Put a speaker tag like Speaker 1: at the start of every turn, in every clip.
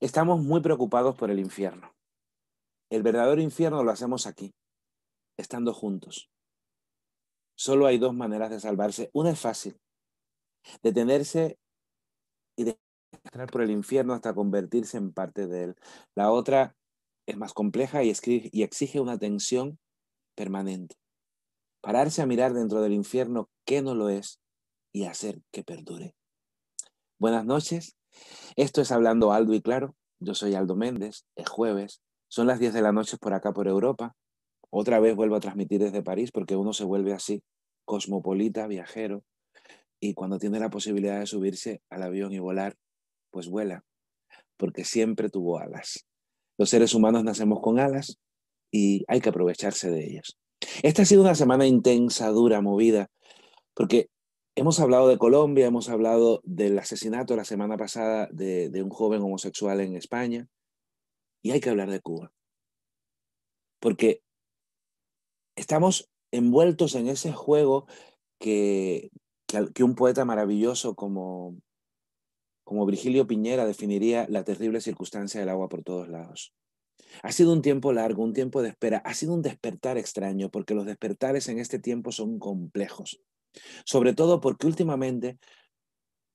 Speaker 1: Estamos muy preocupados por el infierno. El verdadero infierno lo hacemos aquí, estando juntos. Solo hay dos maneras de salvarse. Una es fácil, detenerse y de entrar por el infierno hasta convertirse en parte de él. La otra es más compleja y, y exige una atención permanente. Pararse a mirar dentro del infierno qué no lo es y hacer que perdure. Buenas noches. Esto es Hablando Aldo y Claro. Yo soy Aldo Méndez. Es jueves. Son las 10 de la noche por acá por Europa. Otra vez vuelvo a transmitir desde París porque uno se vuelve así, cosmopolita, viajero, y cuando tiene la posibilidad de subirse al avión y volar, pues vuela, porque siempre tuvo alas. Los seres humanos nacemos con alas y hay que aprovecharse de ellas. Esta ha sido una semana intensa, dura, movida, porque hemos hablado de Colombia, hemos hablado del asesinato la semana pasada de, un joven homosexual en España, y hay que hablar de Cuba. Porque estamos envueltos en ese juego que, que, un poeta maravilloso como, como Virgilio Piñera definiría la terrible circunstancia del agua por todos lados. Ha sido un tiempo largo, un tiempo de espera, ha sido un despertar extraño, porque los despertares en este tiempo son complejos. Sobre todo porque últimamente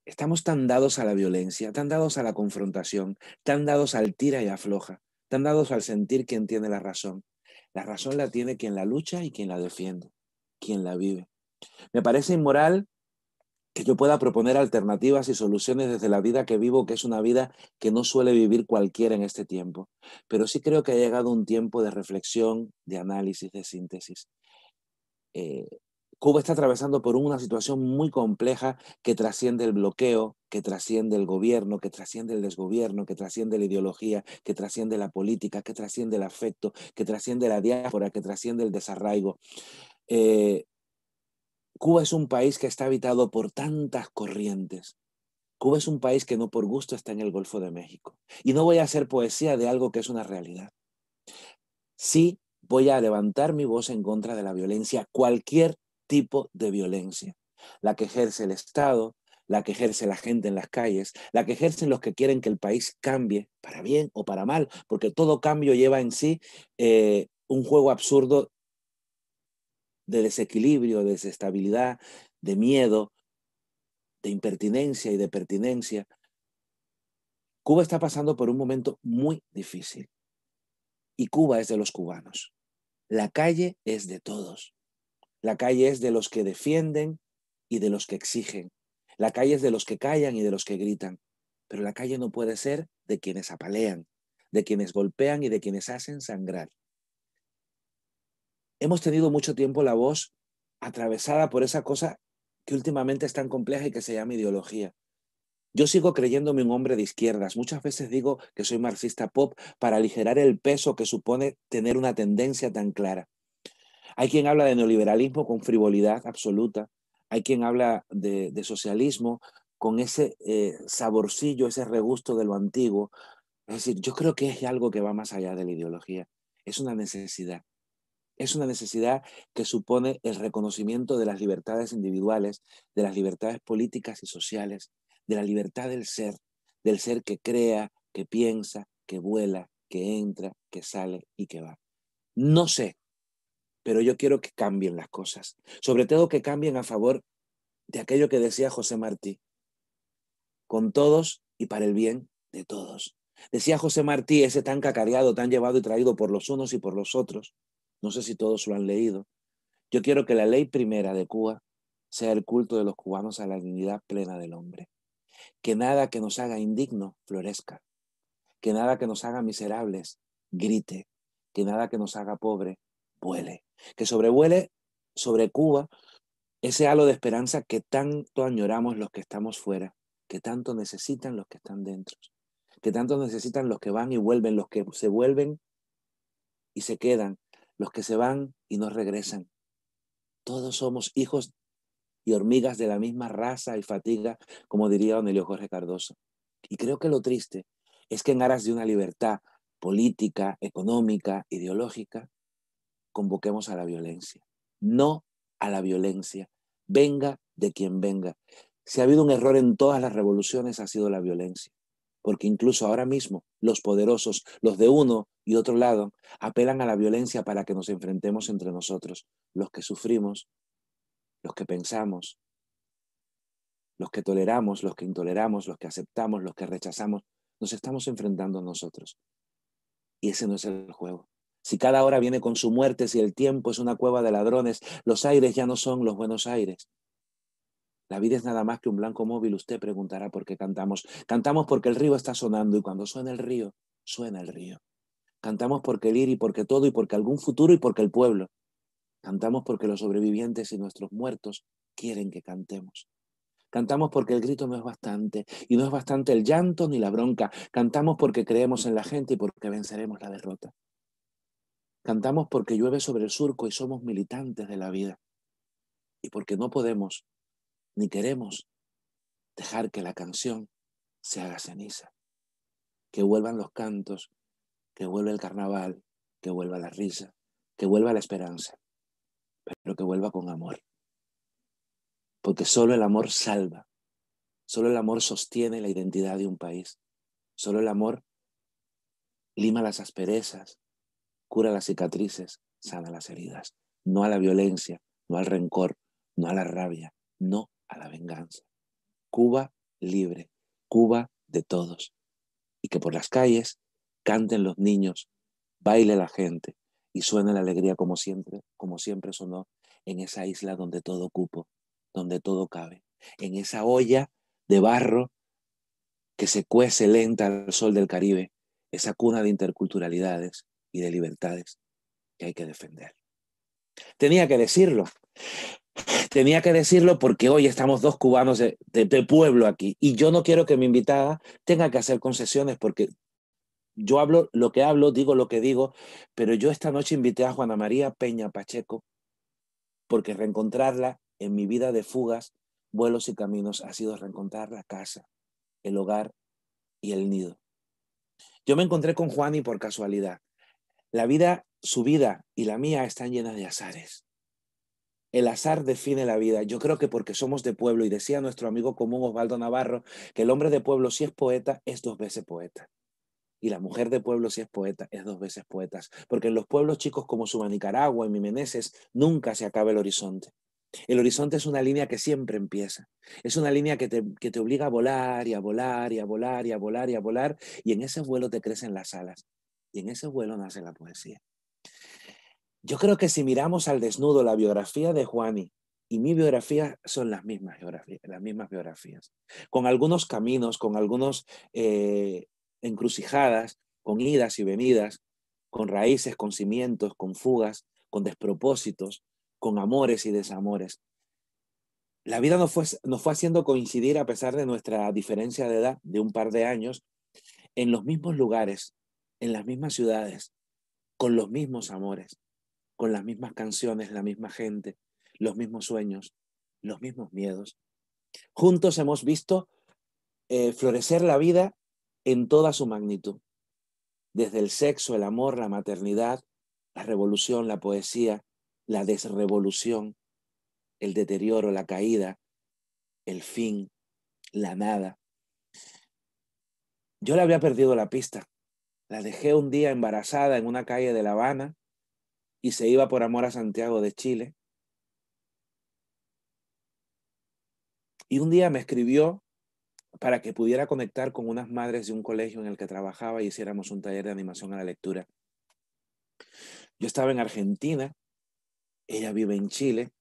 Speaker 1: estamos tan dados a la violencia, tan dados a la confrontación, tan dados al tira y afloja, tan dados al sentir quien tiene la razón. La razón la tiene quien la lucha y quien la defiende, quien la vive. Me parece inmoral que yo pueda proponer alternativas y soluciones desde la vida que vivo, que es una vida que no suele vivir cualquiera en este tiempo. Pero sí creo que ha llegado un tiempo de reflexión, de análisis, de síntesis. Eh, Cuba está atravesando por una situación muy compleja que trasciende el bloqueo, que trasciende el gobierno, que trasciende el desgobierno, que trasciende la ideología, que trasciende la política, que trasciende el afecto, que trasciende la diáspora, que trasciende el desarraigo. Eh, Cuba es un país que está habitado por tantas corrientes. Cuba es un país que no por gusto está en el Golfo de México. Y no voy a hacer poesía de algo que es una realidad. Sí voy a levantar mi voz en contra de la violencia, cualquier tipo de violencia. La que ejerce el Estado, la que ejerce la gente en las calles, la que ejercen los que quieren que el país cambie, para bien o para mal, porque todo cambio lleva en sí eh, un juego absurdo de desequilibrio, de desestabilidad, de miedo, de impertinencia y de pertinencia. Cuba está pasando por un momento muy difícil y Cuba es de los cubanos. La calle es de todos. La calle es de los que defienden y de los que exigen. La calle es de los que callan y de los que gritan. Pero la calle no puede ser de quienes apalean, de quienes golpean y de quienes hacen sangrar. Hemos tenido mucho tiempo la voz atravesada por esa cosa que últimamente es tan compleja y que se llama ideología. Yo sigo creyéndome un hombre de izquierdas. Muchas veces digo que soy marxista pop para aligerar el peso que supone tener una tendencia tan clara. Hay quien habla de neoliberalismo con frivolidad absoluta, hay quien habla de, socialismo con ese eh, saborcillo, ese regusto de lo antiguo. Es decir, yo creo que es algo que va más allá de la ideología, es una necesidad. Es una necesidad que supone el reconocimiento de las libertades individuales, de las libertades políticas y sociales, de la libertad del ser, del ser que crea, que piensa, que vuela, que entra, que sale y que va. No sé pero yo quiero que cambien las cosas, sobre todo que cambien a favor de aquello que decía José Martí, con todos y para el bien de todos. Decía José Martí, ese tan cacareado, tan llevado y traído por los unos y por los otros, no sé si todos lo han leído, yo quiero que la ley primera de Cuba sea el culto de los cubanos a la dignidad plena del hombre. Que nada que nos haga indigno florezca. Que nada que nos haga miserables grite. Que nada que nos haga pobre vuele que sobrevuele sobre Cuba ese halo de esperanza que tanto añoramos los que estamos fuera, que tanto necesitan los que están dentro, que tanto necesitan los que van y vuelven, los que se vuelven y se quedan, los que se van y no regresan. Todos somos hijos y hormigas de la misma raza y fatiga, como diría don Elio Jorge Cardoso. Y creo que lo triste es que en aras de una libertad política, económica, ideológica, convoquemos a la violencia. No a la violencia, venga de quien venga. Si ha habido un error en todas las revoluciones ha sido la violencia, porque incluso ahora mismo los poderosos, los de uno y otro lado, apelan a la violencia para que nos enfrentemos entre nosotros, los que sufrimos, los que pensamos, los que toleramos, los que intoleramos, los que aceptamos, los que rechazamos, nos estamos enfrentando nosotros. Y ese no es el juego. Si cada hora viene con su muerte, si el tiempo es una cueva de ladrones, los aires ya no son los buenos aires. La vida es nada más que un blanco móvil. Usted preguntará por qué cantamos. Cantamos porque el río está sonando y cuando suena el río, suena el río. Cantamos porque el ir y porque todo y porque algún futuro y porque el pueblo. Cantamos porque los sobrevivientes y nuestros muertos quieren que cantemos. Cantamos porque el grito no es bastante y no es bastante el llanto ni la bronca. Cantamos porque creemos en la gente y porque venceremos la derrota. Cantamos porque llueve sobre el surco y somos militantes de la vida. Y porque no podemos ni queremos dejar que la canción se haga ceniza. Que vuelvan los cantos, que vuelva el carnaval, que vuelva la risa, que vuelva la esperanza, pero que vuelva con amor. Porque solo el amor salva, solo el amor sostiene la identidad de un país, solo el amor lima las asperezas, cura las cicatrices, sana las heridas, no a la violencia, no al rencor, no a la rabia, no a la venganza. Cuba libre, Cuba de todos. Y que por las calles canten los niños, baile la gente y suene la alegría como siempre, como siempre sonó en esa isla donde todo cupo, donde todo cabe, en esa olla de barro que se cuece lenta al sol del Caribe, esa cuna de interculturalidades, y de libertades que hay que defender. Tenía que decirlo. Tenía que decirlo porque hoy estamos dos cubanos de, pueblo aquí y yo no quiero que mi invitada tenga que hacer concesiones porque yo hablo lo que hablo, digo lo que digo, pero yo esta noche invité a Juana María Peña Pacheco porque reencontrarla en mi vida de fugas, vuelos y caminos ha sido reencontrar la casa, el hogar y el nido. Yo me encontré con Juani por casualidad. La vida, su vida y la mía están llenas de azares. El azar define la vida. Yo creo que porque somos de pueblo, y decía nuestro amigo común Osvaldo Navarro, que el hombre de pueblo si es poeta, es dos veces poeta. Y la mujer de pueblo si es poeta, es dos veces poeta. Porque en los pueblos chicos como Suba, Nicaragua, en mi Meneses, nunca se acaba el horizonte. El horizonte es una línea que siempre empieza. Es una línea que te, que te obliga a volar y a volar y a volar y a volar y a volar. Y en ese vuelo te crecen las alas. Y en ese vuelo nace la poesía. Yo creo que si miramos al desnudo la biografía de Juani y mi biografía son las mismas, las mismas biografías, con algunos caminos, con algunos eh, encrucijadas, con idas y venidas, con raíces, con cimientos, con fugas, con despropósitos, con amores y desamores. La vida nos fue, nos fue haciendo coincidir, a pesar de nuestra diferencia de edad de un par de años, en los mismos lugares, en las mismas ciudades, con los mismos amores, con las mismas canciones, la misma gente, los mismos sueños, los mismos miedos. Juntos hemos visto eh, florecer la vida en toda su magnitud, desde el sexo, el amor, la maternidad, la revolución, la poesía, la desrevolución, el deterioro, la caída, el fin, la nada. Yo le había perdido la pista. La dejé un día embarazada en una calle de La Habana y se iba por amor a Santiago de Chile. Y un día me escribió para que pudiera conectar con unas madres de un colegio en el que trabajaba y hiciéramos un taller de animación a la lectura. Yo estaba en Argentina, ella vive en Chile,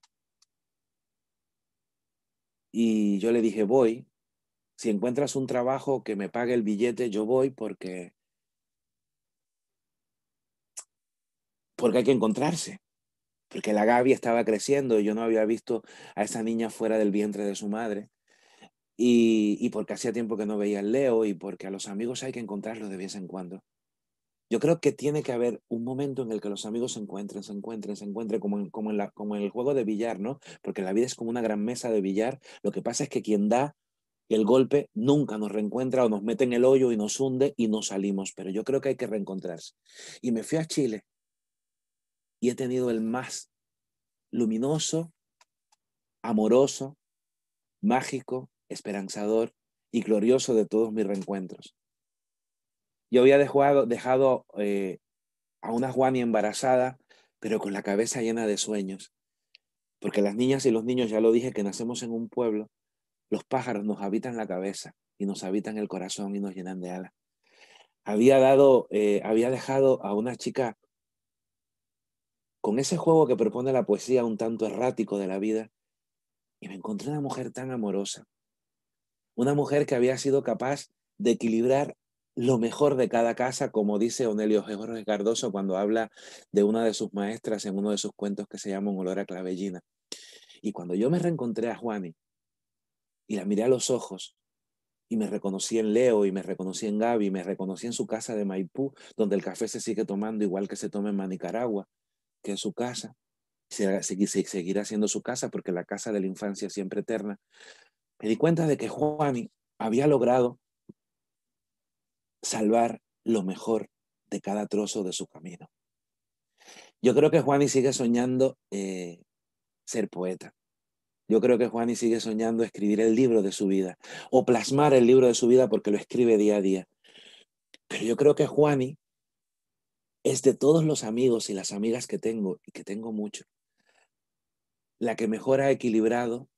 Speaker 1: y yo le dije, voy, si encuentras un trabajo que me pague el billete, yo voy porque porque hay que encontrarse, porque la Gaby estaba creciendo y yo no había visto a esa niña fuera del vientre de su madre. y, porque hacía tiempo que no veía al Leo y porque a los amigos hay que encontrarlos de vez en cuando. Yo creo que tiene que haber un momento en el que los amigos se encuentren, se encuentren, se encuentren, como en, como en, la, como en el juego de billar, ¿no? Porque la vida es como una gran mesa de billar. Lo que pasa es que quien da el golpe nunca nos reencuentra o nos mete en el hoyo y nos hunde y no salimos. Pero yo creo que hay que reencontrarse. Y me fui a Chile y he tenido el más luminoso, amoroso, mágico, esperanzador y glorioso de todos mis reencuentros. Yo había dejado, dejado eh, a una Juani embarazada, pero con la cabeza llena de sueños, porque las niñas y los niños, ya lo dije, que nacemos en un pueblo, los pájaros nos habitan la cabeza y nos habitan el corazón y nos llenan de alas. Había dado, eh, había dejado a una chica con ese juego que propone la poesía un tanto errático de la vida, y me encontré una mujer tan amorosa, una mujer que había sido capaz de equilibrar lo mejor de cada casa, como dice Onelio Jorge Cardoso cuando habla de una de sus maestras en uno de sus cuentos que se llama Un olor a clavellina. Y cuando yo me reencontré a Juani y la miré a los ojos y me reconocí en Leo y me reconocí en Gaby, y me reconocí en su casa de Maipú, donde el café se sigue tomando igual que se toma en Manicaragua, que su casa, se, seguirá siendo su casa porque la casa de la infancia es siempre eterna, me di cuenta de que Juani había logrado salvar lo mejor de cada trozo de su camino. Yo creo que Juani sigue soñando eh, ser poeta. Yo creo que Juani sigue soñando escribir el libro de su vida o plasmar el libro de su vida porque lo escribe día a día. Pero yo creo que Juani es de todos los amigos y las amigas que tengo, y que tengo mucho, la que mejor ha equilibrado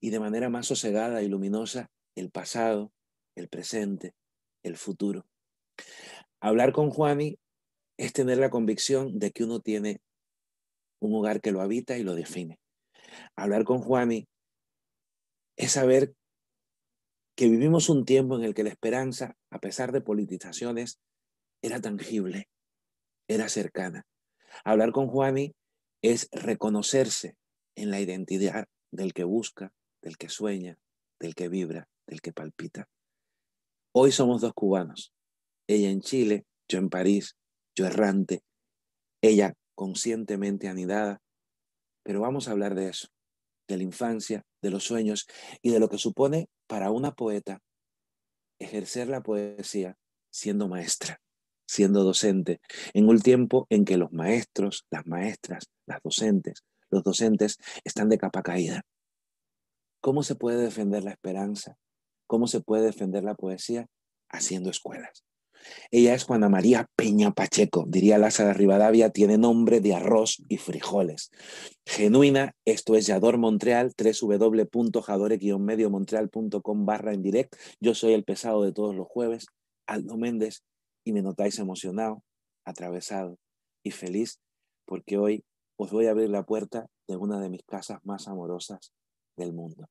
Speaker 1: y de manera más sosegada y luminosa el pasado, el presente, el futuro. Hablar con Juani es tener la convicción de que uno tiene un hogar que lo habita y lo define. Hablar con Juani es saber que vivimos un tiempo en el que la esperanza, a pesar de politizaciones, era tangible, era cercana. Hablar con Juani es reconocerse en la identidad del que busca, del que sueña, del que vibra, del que palpita. Hoy somos dos cubanos, ella en Chile, yo en París, yo errante, ella conscientemente anidada, pero vamos a hablar de eso, de la infancia, de los sueños y de lo que supone para una poeta ejercer la poesía siendo maestra siendo docente, en un tiempo en que los maestros, las maestras, las docentes, los docentes están de capa caída. ¿Cómo se puede defender la esperanza? ¿Cómo se puede defender la poesía? Haciendo escuelas. Ella es Juana María Peña Pacheco, diría Lázaro Rivadavia, tiene nombre de arroz y frijoles. Genuina, esto es Yador Montreal, www.jadore-mediomontreal.com barra en direct. Yo soy el pesado de todos los jueves, Aldo Méndez, y me notáis emocionado, atravesado y feliz porque hoy os voy a abrir la puerta de una de mis casas más amorosas del mundo.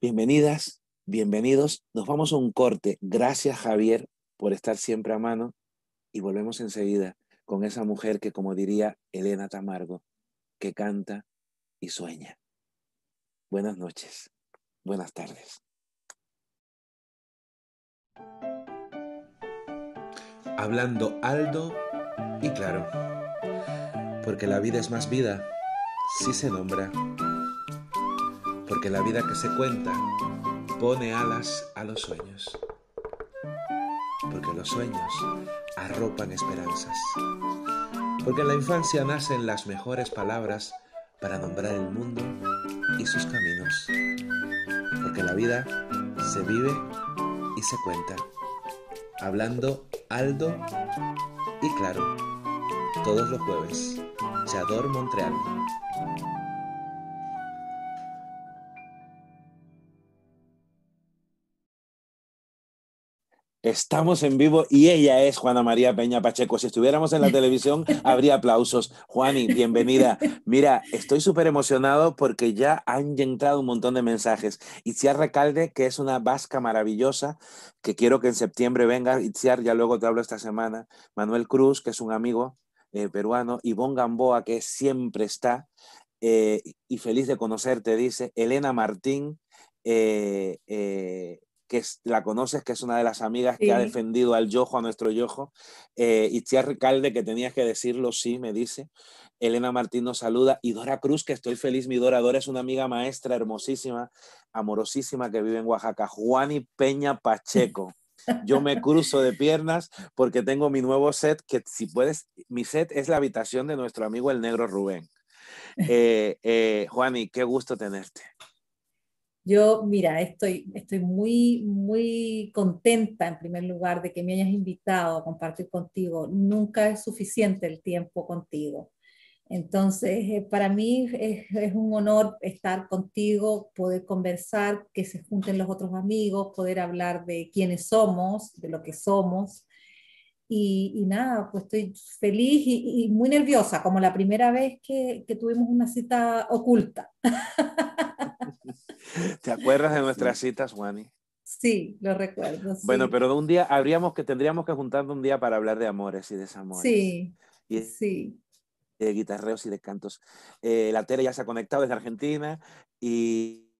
Speaker 1: Bienvenidas, bienvenidos. Nos vamos a un corte. Gracias Javier por estar siempre a mano y volvemos enseguida con esa mujer que, como diría Elena Tamargo, que canta y sueña. Buenas noches, buenas tardes.
Speaker 2: Hablando alto y claro. Porque la vida es más vida si se nombra. Porque la vida que se cuenta pone alas a los sueños. Porque los sueños arropan esperanzas. Porque en la infancia nacen las mejores palabras para nombrar el mundo y sus caminos. Porque la vida se vive y se cuenta. Hablando Aldo y claro, todos los jueves, Chador Montreal.
Speaker 1: Estamos en vivo y ella es Juana María Peña Pacheco. Si estuviéramos en la televisión, habría aplausos. Juani, bienvenida. Mira, estoy súper emocionado porque ya han entrado un montón de mensajes. Itziar Recalde, que es una vasca maravillosa, que quiero que en septiembre venga. Itziar, ya luego te hablo esta semana. Manuel Cruz, que es un amigo eh, peruano. Ivonne Gamboa, que siempre está. Eh, y feliz de conocerte, dice. Elena Martín, eh, que la conoces, que es una de las amigas que ha defendido al Yojo, a nuestro Yojo. Eh, Itziar Recalde, que tenías que decirlo, sí, me dice. Elena Martín nos saluda. Y Dora Cruz, que estoy feliz. Mi Dora, Dora es una amiga maestra, hermosísima, amorosísima, que vive en Oaxaca. Juani Peña Pacheco. Yo me cruzo de piernas porque tengo mi nuevo set, que si puedes, mi set es la habitación de nuestro amigo el negro Rubén. Eh, eh, Juani, qué gusto tenerte.
Speaker 3: Yo, mira, estoy, muy, muy contenta en primer lugar de que me hayas invitado a compartir contigo. Nunca es suficiente el tiempo contigo. Entonces, eh, para mí es, un honor estar contigo, poder conversar, que se junten los otros amigos, poder hablar de quiénes somos, de lo que somos. Y, nada, pues estoy feliz y, y, muy nerviosa, como la primera vez que, que tuvimos una cita oculta.
Speaker 1: ¿Te acuerdas de nuestras citas, Juani?
Speaker 3: Sí, lo recuerdo. Sí.
Speaker 1: Bueno, pero un día habríamos que tendríamos que juntarnos un día para hablar de amores y desamores.
Speaker 3: Sí, y, sí.
Speaker 1: De guitarreos y de cantos. Eh, la tele ya se ha conectado desde Argentina y,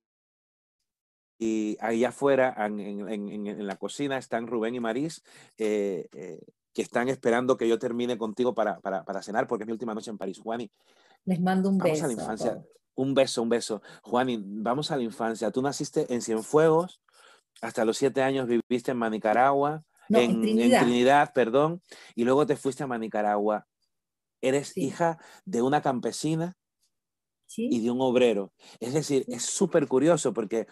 Speaker 1: y ahí afuera, en, en, en, en, la cocina, están Rubén y Marís, eh, eh, que están esperando que yo termine contigo para, para, para, cenar, porque es mi última noche en París. Juani.
Speaker 3: Les mando un
Speaker 1: vamos
Speaker 3: beso.
Speaker 1: A la infancia. Un beso, un beso. Juani, vamos a la infancia. Tú naciste en Cienfuegos, hasta los siete años viviste en Manicaragua,
Speaker 3: no,
Speaker 1: en,
Speaker 3: en, Trinidad.
Speaker 1: en, Trinidad. perdón, y luego te fuiste a Manicaragua. Eres
Speaker 3: Sí.
Speaker 1: hija de una campesina
Speaker 3: ¿Sí?
Speaker 1: y de un obrero. Es decir, es súper curioso porque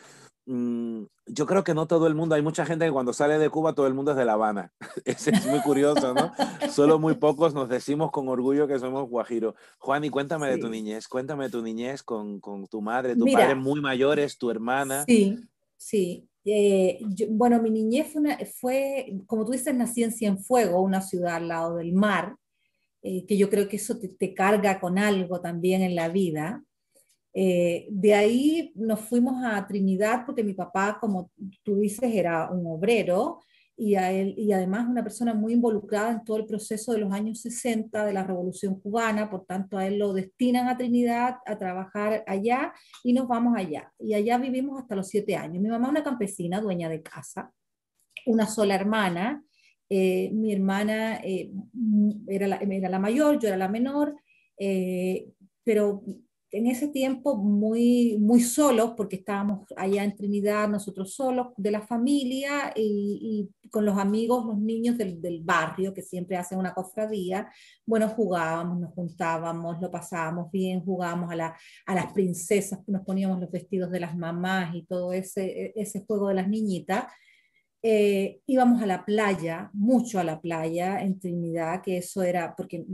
Speaker 1: yo creo que no todo el mundo, hay mucha gente que cuando sale de Cuba todo el mundo es de La Habana. es, es muy curioso, ¿no? Solo muy pocos nos decimos con orgullo que somos guajiro. Juan, y cuéntame
Speaker 3: Sí.
Speaker 1: de tu niñez, cuéntame de tu niñez con, con tu madre, tu
Speaker 3: Mira.
Speaker 1: padre muy mayores, tu hermana.
Speaker 3: Sí, sí. Eh, yo- bueno, mi niñez fue, una- fue, como tú dices, nací en Cienfuegos, una ciudad al lado del mar, eh, que yo creo que eso te, te carga con algo también en la vida. Eh, de ahí nos fuimos a Trinidad porque mi papá, como tú dices, era un obrero y, a él, y además una persona muy involucrada en todo el proceso de los años 60 de la Revolución Cubana, por tanto a él lo destinan a Trinidad a trabajar allá y nos vamos allá. Y allá vivimos hasta los siete años. Mi mamá una campesina, dueña de casa, una sola hermana. Eh, mi hermana eh, era, la, era, la, mayor, yo era la menor, eh, pero en ese tiempo muy, muy solos, porque estábamos allá en Trinidad, nosotros solos, de la familia y, y con los amigos, los niños del, del, barrio, que siempre hacen una cofradía, bueno, jugábamos, nos juntábamos, lo pasábamos bien, jugábamos a, la, a las princesas, nos poníamos los vestidos de las mamás y todo ese, ese juego de las niñitas. Eh, íbamos a la playa, mucho a la playa en Trinidad, que eso era, porque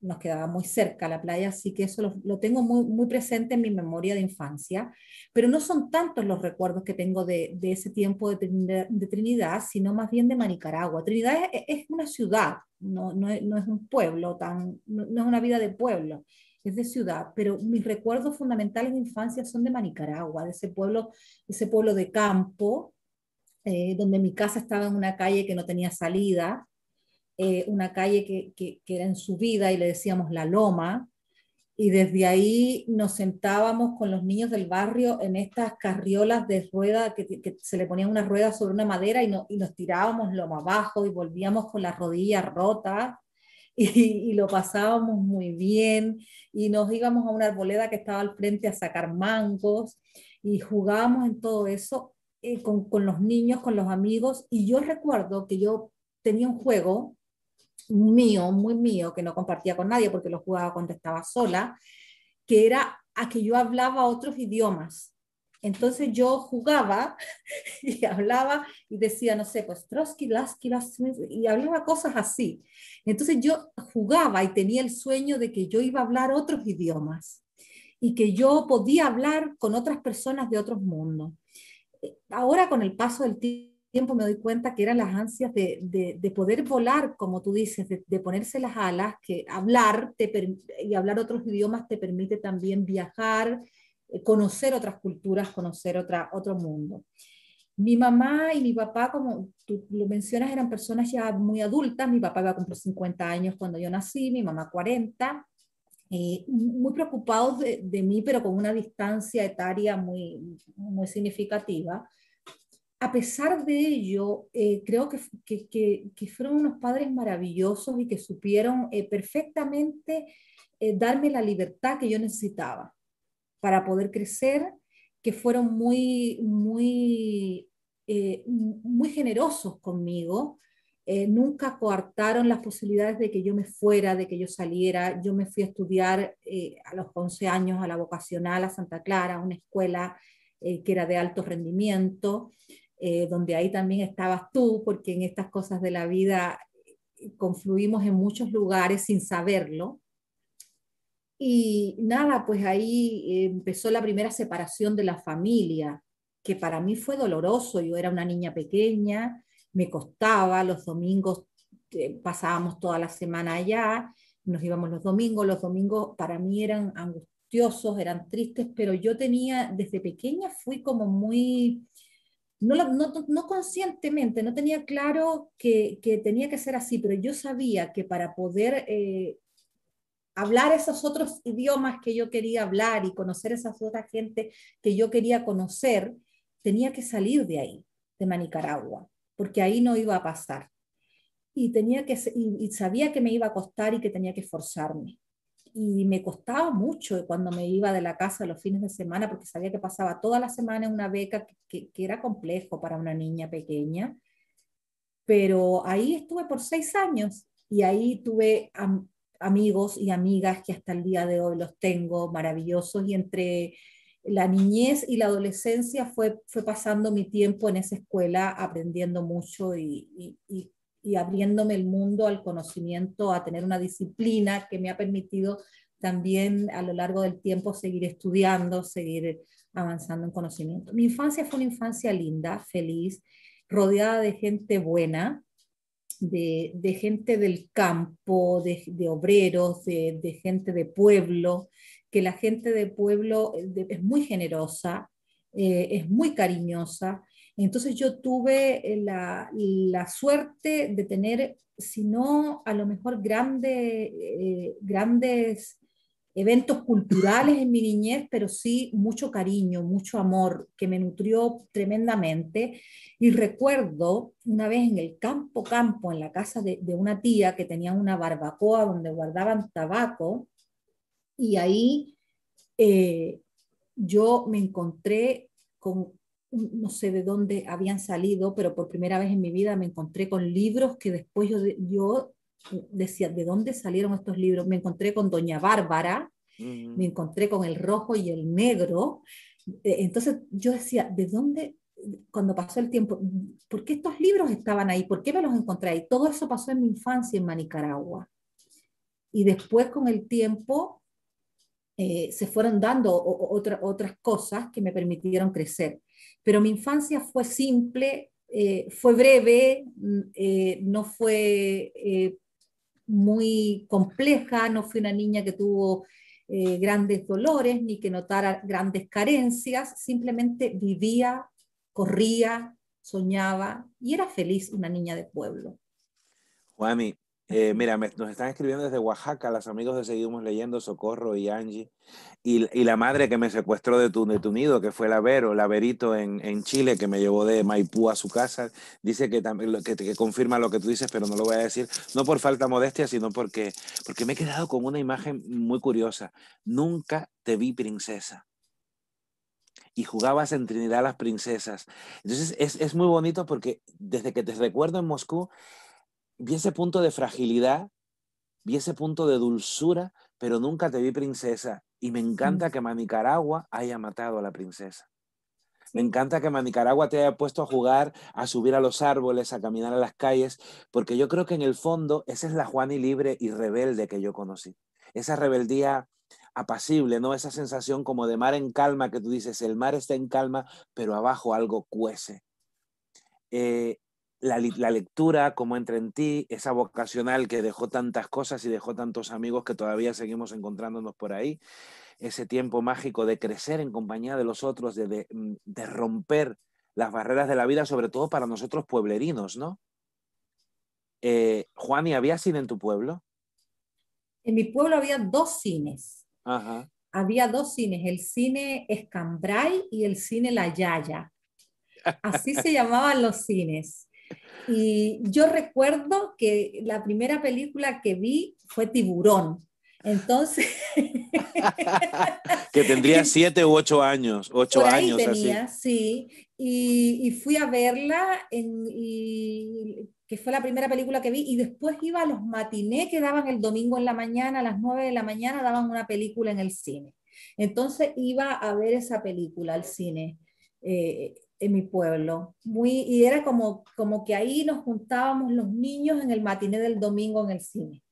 Speaker 3: nos quedaba muy cerca la playa, así que eso lo, tengo muy, muy presente en mi memoria de infancia, pero no son tantos los recuerdos que tengo de, de ese tiempo de Trinidad, de Trinidad, sino más bien de Manicaragua. Trinidad es, una ciudad, no, no, es, no, es, un pueblo, tan, no, no es una vida de pueblo, es de ciudad, pero mis recuerdos fundamentales de infancia son de Manicaragua, de ese pueblo, ese pueblo de campo, eh, donde mi casa estaba en una calle que no tenía salida, eh, una calle que, que, era en subida y le decíamos la loma, y desde ahí nos sentábamos con los niños del barrio en estas carriolas de rueda, que, se le ponían una rueda sobre una madera y, no, y, nos tirábamos lomo abajo y volvíamos con las rodillas rotas. Y, y, lo pasábamos muy bien y nos íbamos a una arboleda que estaba al frente a sacar mangos y jugábamos en todo eso eh, con, con los niños, con los amigos y yo recuerdo que yo tenía un juego mío, muy mío, que no compartía con nadie porque lo jugaba cuando estaba sola, que era a que yo hablaba otros idiomas. Entonces yo jugaba y hablaba y decía, no sé, pues Trotsky, Lasky, y hablaba cosas así. Entonces yo jugaba y tenía el sueño de que yo iba a hablar otros idiomas y que yo podía hablar con otras personas de otros mundos. Ahora con el paso del tiempo, tiempo me doy cuenta que eran las ansias de, de, de poder volar, como tú dices, de, de, ponerse las alas, que hablar te y hablar otros idiomas te permite también viajar, eh, conocer otras culturas, conocer otra, otro mundo. Mi mamá y mi papá, como tú lo mencionas, eran personas ya muy adultas. Mi papá iba a cumplir 50 años cuando yo nací, mi mamá 40. eh, muy preocupados de, mí, pero con una distancia etaria muy, muy significativa. A pesar de ello, eh, creo que, que, fueron unos padres maravillosos y que supieron eh, perfectamente darme la libertad que yo necesitaba para poder crecer, que fueron muy, muy, muy generosos conmigo, eh, nunca coartaron las posibilidades de que yo me fuera, de que yo saliera. Yo me fui a estudiar eh, a los 11 años a la vocacional a Santa Clara, una escuela eh, que era de alto rendimiento, donde ahí también estabas tú, porque en estas cosas de la vida confluimos en muchos lugares sin saberlo. Y nada, pues ahí empezó la primera separación de la familia, que para mí fue doloroso. Yo era una niña pequeña, me costaba, los domingos eh, pasábamos toda la semana allá, nos íbamos los domingos, los domingos para mí eran angustiosos, eran tristes, pero yo tenía, desde pequeña fui como muy, no, no, no conscientemente, no tenía claro que, que, tenía que ser así, pero yo sabía que para poder eh, hablar esos otros idiomas que yo quería hablar y conocer esa otra gente que yo quería conocer, tenía que salir de ahí, de Manicaragua porque ahí no iba a pasar. Y, tenía que, y, sabía que me iba a costar y que tenía que esforzarme. Y me costaba mucho cuando me iba de la casa los fines de semana, porque sabía que pasaba toda la semana en una beca que, que era complejo para una niña pequeña. Pero ahí estuve por seis años y ahí tuve amigos y amigas que hasta el día de hoy los tengo maravillosos y entre la niñez y la adolescencia fue, fue pasando mi tiempo en esa escuela aprendiendo mucho y, y, y, abriéndome el mundo al conocimiento, a tener una disciplina que me ha permitido también a lo largo del tiempo seguir estudiando, seguir avanzando en conocimiento. Mi infancia fue una infancia linda, feliz, rodeada de gente buena, de, de gente del campo, de, obreros, de, de, gente de pueblo, que la gente de pueblo eh, es muy generosa, eh, es muy cariñosa. Entonces yo tuve eh, la, suerte de tener, si no a lo mejor grande, grandes eventos culturales en mi niñez, pero sí mucho cariño, mucho amor, que me nutrió tremendamente. Y recuerdo una vez en el campo, campo, en la casa de, de una tía que tenía una barbacoa donde guardaban tabaco, y ahí eh, yo me encontré con, no sé de dónde habían salido, pero por primera vez en mi vida me encontré con libros que después yo, yo decía, ¿de dónde salieron estos libros? Me encontré con Doña Bárbara, me encontré con el rojo y el negro. Eh, entonces yo decía, ¿de dónde? Cuando pasó el tiempo, ¿por qué estos libros estaban ahí? ¿Por qué me los encontré ahí? Todo eso pasó en mi infancia en Manicaragua. Y después con el tiempo eh, se fueron dando otras cosas que me permitieron crecer. Pero mi infancia fue simple, eh, fue breve, mm, eh, no fue muy compleja, no fui una niña que tuvo grandes dolores ni que notara grandes carencias, simplemente vivía, corría, soñaba y era feliz una niña de pueblo.
Speaker 1: Juami, eh, mira, nos están escribiendo desde Oaxaca, las amigos de Seguimos Leyendo, Socorro y Angie, y, y, la madre que me secuestró de tu, de tu nido, que fue la Vero, la Verito en, en, Chile, que me llevó de Maipú a su casa, dice que, que, que, confirma lo que tú dices, pero no lo voy a decir, no por falta de modestia, sino porque, porque me he quedado con una imagen muy curiosa. Nunca te vi princesa y jugabas en Trinidad las princesas. Entonces es, es, muy bonito porque desde que te recuerdo en Moscú, vi ese punto de fragilidad, vi ese punto de dulzura, pero nunca te vi princesa. Y me encanta mm. que Manicaragua haya matado a la princesa. Me encanta que Manicaragua te haya puesto a jugar, a subir a los árboles, a caminar a las calles, porque yo creo que en el fondo esa es la Juani libre y rebelde que yo conocí. Esa rebeldía apacible, ¿no? Esa sensación como de mar en calma que tú dices, el mar está en calma, pero abajo algo cuece. Eh, la, lectura, cómo entra en ti, esa vocacional que dejó tantas cosas y dejó tantos amigos que todavía seguimos encontrándonos por ahí, ese tiempo mágico de crecer en compañía de los otros, de, mm, romper las barreras de la vida, sobre todo para nosotros pueblerinos, ¿no? Eh, Juan, ¿y había cine en tu pueblo?
Speaker 3: En mi pueblo había dos cines.
Speaker 1: Ajá.
Speaker 3: Había dos cines, el cine Escambray y el cine La Yaya. Así se llamaban los cines. Y yo recuerdo que la primera película que vi fue Tiburón. Entonces,
Speaker 1: que tendría siete u ocho años, ocho
Speaker 3: por ahí
Speaker 1: años
Speaker 3: tenía,
Speaker 1: así.
Speaker 3: sí. Y, y fui a verla, en, y- que fue la primera película que vi, y después iba a los matinés que daban el domingo en la mañana, a las nueve de la mañana daban una película en el cine. Entonces iba a ver esa película al cine eh, en mi pueblo. Muy, y era como, como que ahí nos juntábamos los niños en el matiné del domingo en el cine.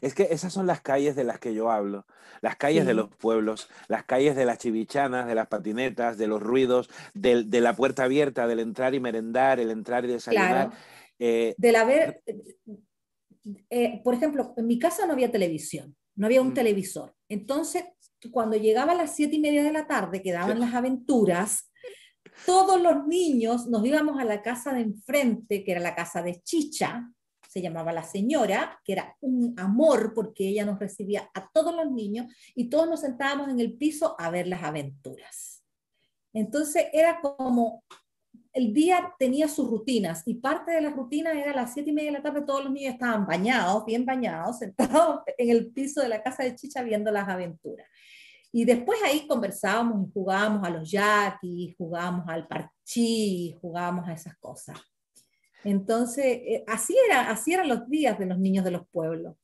Speaker 1: Es que esas son las calles de las que yo hablo, las calles de
Speaker 3: Sí.
Speaker 1: los pueblos, las calles de las chivichanas, de las patinetas, de los ruidos, del- de, la puerta abierta, del entrar y merendar, el entrar y desayunar.
Speaker 3: Claro.
Speaker 1: Eh,
Speaker 3: Del haber, eh, por ejemplo, en mi casa no había televisión, no había un
Speaker 1: Mm.
Speaker 3: televisor. Entonces, cuando llegaba a las siete y media de la tarde, que daban las aventuras, todos los niños nos íbamos a la casa de enfrente, que era la casa de Chicha, se llamaba la señora, que era un amor porque ella nos recibía a todos los niños y todos nos sentábamos en el piso a ver las aventuras. Entonces era como el día tenía sus rutinas y parte de la rutina era a las siete y media de la tarde, todos los niños estaban bañados, bien bañados, sentados en el piso de la casa de Chicha viendo las aventuras. Y después ahí conversábamos y jugábamos a los yaquis, jugábamos al parchí, jugábamos a esas cosas. Entonces, eh, así, era, así eran los días de los niños de los pueblos.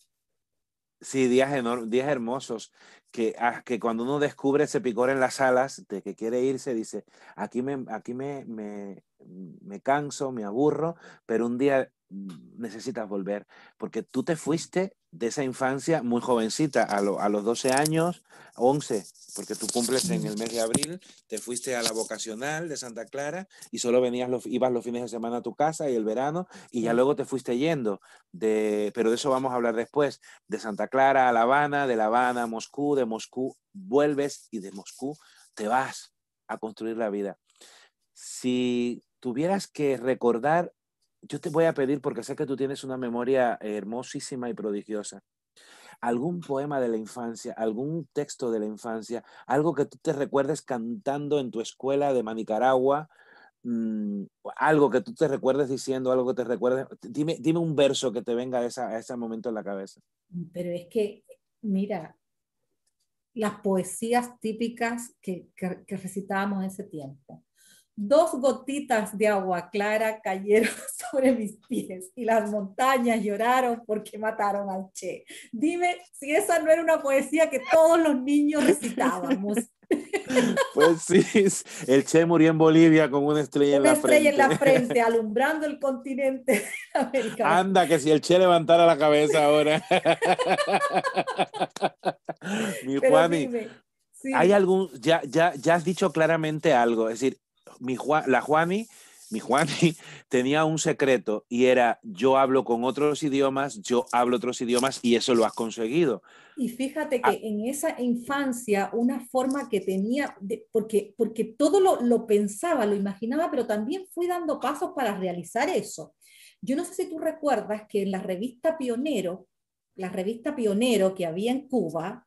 Speaker 1: Sí, días, días hermosos, que, ah, que cuando uno descubre ese picor en las alas de que quiere irse, dice, aquí me, aquí me, me, me canso, me aburro, pero un día mm, necesitas volver, porque tú te fuiste de esa infancia muy jovencita, a, lo- a los 12 años, 11, porque tú cumples en el mes de abril, te fuiste a la vocacional de Santa Clara y solo venías los, ibas los fines de semana a tu casa y el verano, y ya luego te fuiste yendo, de, pero de eso vamos a hablar después de Santa Clara a La Habana, de La Habana a Moscú, de Moscú vuelves y de Moscú te vas a construir la vida. Si tuvieras que recordar, yo te voy a pedir, porque sé que tú tienes una memoria hermosísima y prodigiosa, algún poema de la infancia, algún texto de la infancia, algo que tú te recuerdes cantando en tu escuela de Manicaragua, mm, algo que tú te recuerdes diciendo, algo que te recuerdes, dime, dime un verso que te venga a, esa- a ese momento en la cabeza.
Speaker 3: Pero es que, mira, las poesías típicas que, que, que recitábamos en ese tiempo. Dos gotitas de agua clara cayeron sobre mis pies y las montañas lloraron porque mataron al Che. Dime si esa no era una poesía que todos los niños recitábamos.
Speaker 1: Pues sí, el Che murió en Bolivia con una estrella en
Speaker 3: Una
Speaker 1: la
Speaker 3: estrella en la
Speaker 1: frente.
Speaker 3: frente, alumbrando el continente americano.
Speaker 1: Anda, que si el Che levantara la cabeza ahora. Mi
Speaker 3: Pero
Speaker 1: Juani,
Speaker 3: dime, sí.
Speaker 1: hay algún, ya, ya, ya has dicho claramente algo, es decir, mi Juan, la Juani, mi Juani tenía un secreto y era yo hablo con otros idiomas, yo hablo otros idiomas y eso lo has conseguido.
Speaker 3: Y fíjate
Speaker 1: Ah.
Speaker 3: que en esa infancia, una forma que tenía, de- porque, porque todo lo, lo pensaba, lo imaginaba, pero también fui dando pasos para realizar eso. Yo no sé si tú recuerdas que en la revista Pionero, la revista Pionero que había en Cuba,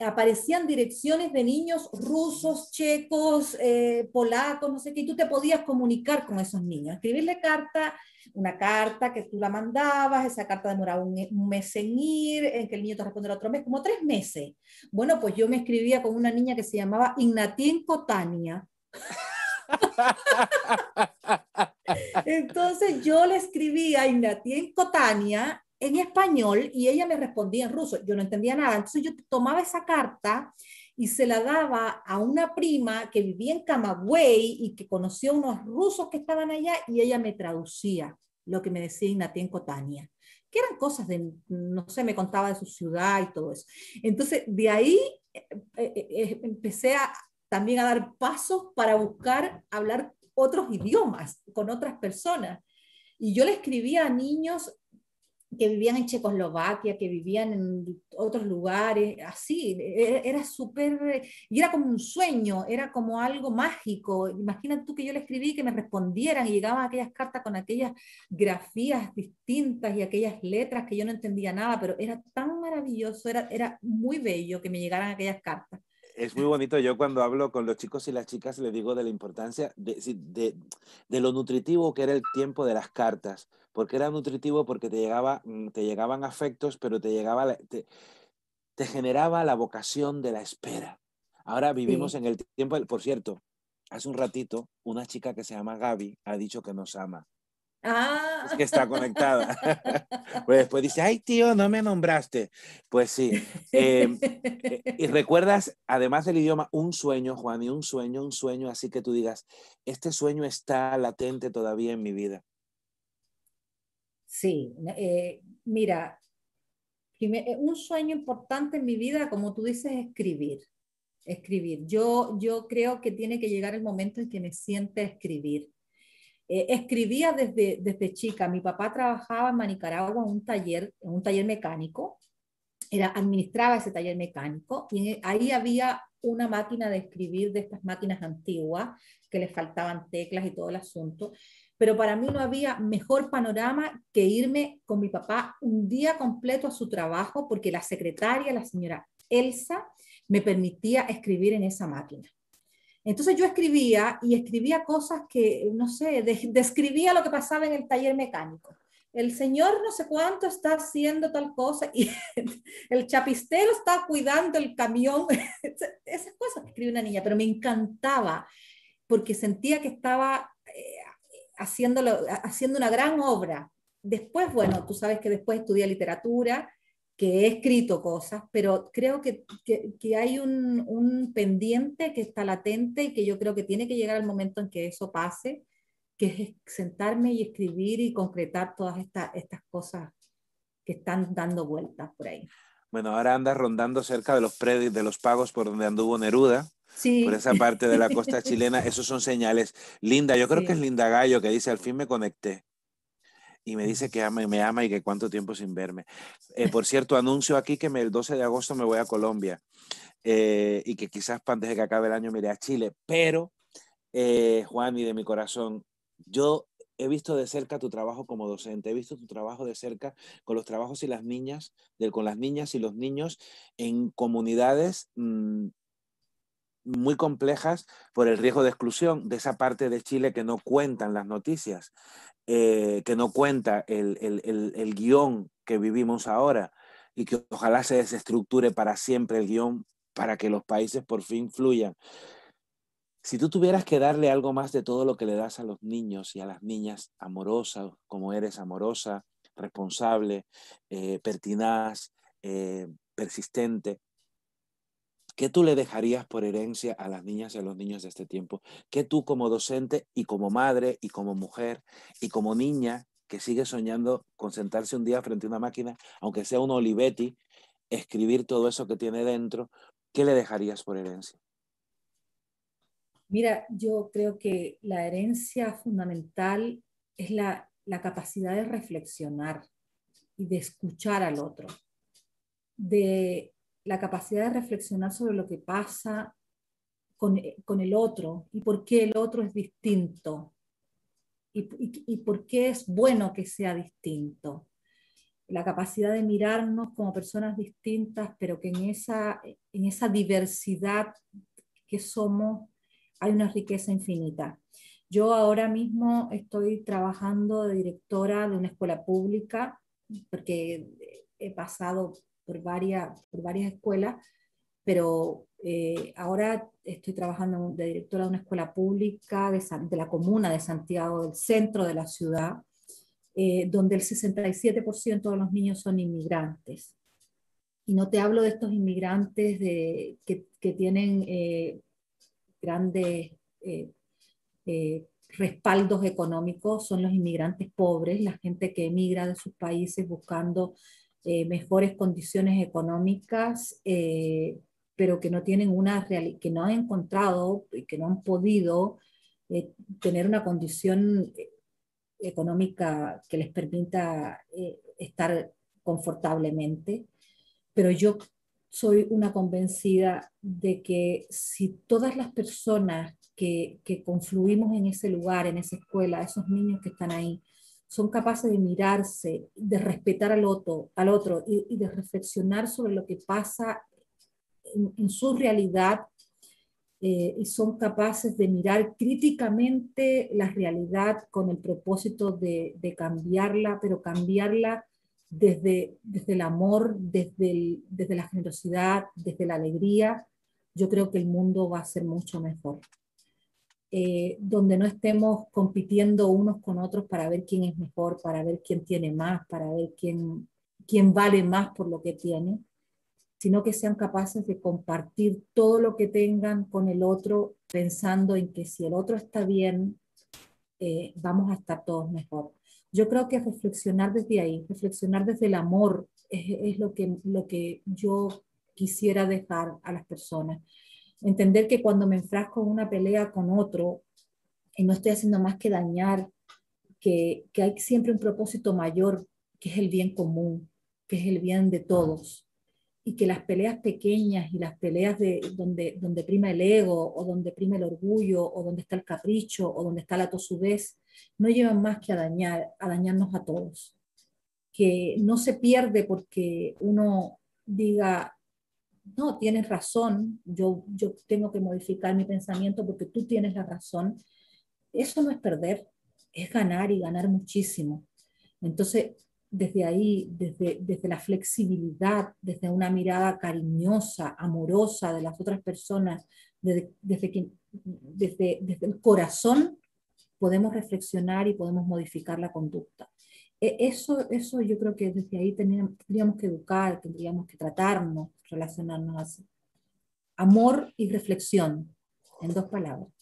Speaker 3: aparecían direcciones de niños rusos, checos, eh, polacos, no sé qué, y tú te podías comunicar con esos niños, escribirle carta, una carta que tú la mandabas, esa carta demoraba un, un mes en ir, en que el niño te respondiera otro mes, como tres meses. Bueno, pues yo me escribía con una niña que se llamaba Ignatien Tania. Entonces yo le escribía a Ignatien Tania en español y ella me respondía en ruso. Yo no entendía nada. Entonces yo tomaba esa carta y se la daba a una prima que vivía en Camagüey y que conoció a unos rusos que estaban allá y ella me traducía lo que me decía Ignatien Tania, que eran cosas de, no sé, me contaba de su ciudad y todo eso. Entonces de ahí eh, eh, eh, empecé a, también a dar pasos para buscar hablar otros idiomas con otras personas. Y yo le escribía a niños que vivían en Checoslovaquia, que vivían en otros lugares, así, e-, era, súper, y era como un sueño, era como algo mágico. Imagina tú que yo le escribí, que me respondieran y llegaban aquellas cartas con aquellas grafías distintas y aquellas letras que yo no entendía nada, pero era tan maravilloso, era, era muy bello que me llegaran aquellas cartas
Speaker 1: es muy bonito. Yo cuando hablo con los chicos y las chicas les digo de la importancia de, de, lo nutritivo que era el tiempo de las cartas. Porque era nutritivo porque te, llegaba, mm, te llegaban afectos, pero te, llegaba, te, te generaba la vocación de la espera. Ahora vivimos en el tiempo, por cierto, hace un ratito una chica que se llama Gaby ha dicho que nos ama.
Speaker 3: Ah.
Speaker 1: Es que está conectada. pues después dice, ay tío, no me nombraste. Pues sí. Em, eh, y recuerdas, además del idioma, un sueño, Juan, y un sueño, un sueño, así que tú digas, este sueño está latente todavía en mi vida.
Speaker 3: Sí, eh, mira, eh, un sueño importante en mi vida, como tú dices, es escribir. Escribir. Yo, yo creo que tiene que llegar el momento en que me siente escribir eh, escribía desde, desde chica. Mi papá trabajaba en Manicaragua en un taller, en un taller mecánico. Era, administraba ese taller mecánico y ahí había una máquina de escribir de estas máquinas antiguas que le faltaban teclas y todo el asunto. Pero para mí no había mejor panorama que irme con mi papá un día completo a su trabajo porque la secretaria, la señora Elsa, me permitía escribir en esa máquina. Entonces yo escribía y escribía cosas que, no sé, describía lo que pasaba en el taller mecánico. El señor no sé cuánto está haciendo tal cosa y el chapistero está cuidando el camión. Esas cosas que escribe una niña, pero me encantaba porque sentía que estaba eh, haciendo una gran obra. Después, bueno, tú sabes que después estudié literatura que he escrito cosas, pero creo que, que, hay un, un, pendiente que está latente y que yo creo que tiene que llegar el momento en que eso pase, que es sentarme y escribir y concretar todas estas estas cosas que están dando vueltas por ahí.
Speaker 1: Bueno, ahora andas rondando cerca de los predios, de los pagos por donde anduvo Neruda.
Speaker 3: Sí.
Speaker 1: Por esa parte de la costa chilena, esos son señales. Linda, yo creo que es Linda Gallo que dice, al fin me conecté y me dice que ama y me ama y que cuánto tiempo sin verme. Eh, por cierto, anuncio aquí que el 12 de agosto me voy a Colombia eh, y que quizás antes de que acabe el año me iré a Chile, pero eh, Juan y de mi corazón, yo he visto de cerca tu trabajo como docente, he visto tu trabajo de cerca con los trabajos y las niñas, con las niñas y los niños en comunidades mm, muy complejas por el riesgo de exclusión de esa parte de Chile que no cuentan las noticias. Eh, que no cuenta el, el, guion que vivimos ahora y que ojalá se desestructure para siempre el guion para que los países por fin fluyan. Si tú tuvieras que darle algo más de todo lo que le das a los niños y a las niñas amorosas, como eres amorosa, responsable, eh, pertinaz, eh, persistente, ¿Qué tú le dejarías por herencia a las niñas y a los niños de este tiempo? ¿Qué tú como docente y como madre y como mujer y como niña que sigue soñando con sentarse un día frente a una máquina, aunque sea un Olivetti, escribir todo eso que tiene dentro, ¿qué le dejarías por herencia?
Speaker 3: Mira, yo creo que la herencia fundamental es la, la capacidad de reflexionar y de escuchar al otro, de la capacidad de reflexionar sobre lo que pasa con, el otro y por qué el otro es distinto y, por qué es bueno que sea distinto. La capacidad de mirarnos como personas distintas, pero que en esa, en esa diversidad que somos hay una riqueza infinita. Yo ahora mismo estoy trabajando de directora de una escuela pública, porque he pasado por varias, por varias escuelas, pero eh, ahora estoy trabajando de directora de una escuela pública de, la comuna de Santiago, del centro de la ciudad, eh, donde el 67% de los niños son inmigrantes. Y no te hablo de estos inmigrantes de, que, que, tienen eh, grandes respaldos económicos, son los inmigrantes pobres, la gente que emigra de sus países buscando eh, mejores condiciones económicas, eh, pero que no tienen una que no han encontrado que no han podido eh, tener una condición económica que les permita estar confortablemente, pero yo soy una convencida de que si todas las personas que, que, confluimos en ese lugar, en esa escuela, esos niños que están ahí, son capaces de mirarse, de respetar al otro, al otro y, de reflexionar sobre lo que pasa en, su realidad eh, y son capaces de mirar críticamente la realidad con el propósito de, cambiarla, pero cambiarla desde, desde el amor, desde, desde la generosidad, desde la alegría, yo creo que el mundo va a ser mucho mejor. Eh, donde no estemos compitiendo unos con otros para ver quién es mejor, para ver quién tiene más, para ver quién, quién vale más por lo que tiene, sino que sean capaces de compartir todo lo que tengan con el otro, pensando en que si el otro está bien, eh, vamos a estar todos mejor. Yo creo que reflexionar desde ahí, reflexionar desde el amor, es, es lo, que, lo que yo quisiera dejar a las personas entender que cuando me enfrasco en una pelea con otro y no estoy haciendo más que dañar, que, que hay siempre un propósito mayor, que es el bien común, que es el bien de todos, y que las peleas pequeñas y las peleas de donde, donde prima el ego o donde prima el orgullo o donde está el capricho o donde está la tosudez, no llevan más que a dañar, a dañarnos a todos. Que no se pierde porque uno diga, no, tienes razón, yo, yo tengo que modificar mi pensamiento porque tú tienes la razón. Eso no es perder, es ganar y ganar muchísimo. Entonces, desde ahí, desde, desde la flexibilidad, desde una mirada cariñosa, amorosa de las otras personas, desde, desde, desde, el corazón, podemos reflexionar y podemos modificar la conducta. E, eso, eso yo creo que desde ahí tendríamos que educar, tendríamos que tratarnos, relacionarnos así. Amor y reflexión, en dos palabras.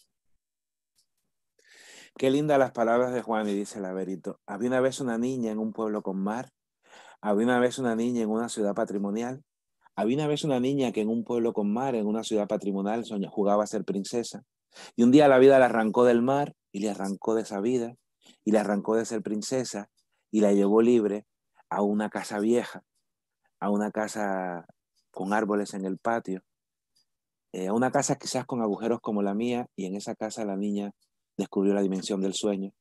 Speaker 1: Qué lindas las palabras de Juan y dice el Averito. Había una vez una niña en un pueblo con mar. Había una vez una niña en una ciudad patrimonial. Había una vez una niña que en un pueblo con mar, en una ciudad patrimonial, jugaba a ser princesa. Y un día la vida la arrancó del mar y le arrancó de esa vida y le arrancó de ser princesa y la llevó libre a una casa vieja, a una casa con árboles en el patio, eh, a una casa quizás con agujeros como la mía, y en esa casa la niña descubrió la dimensión del sueño,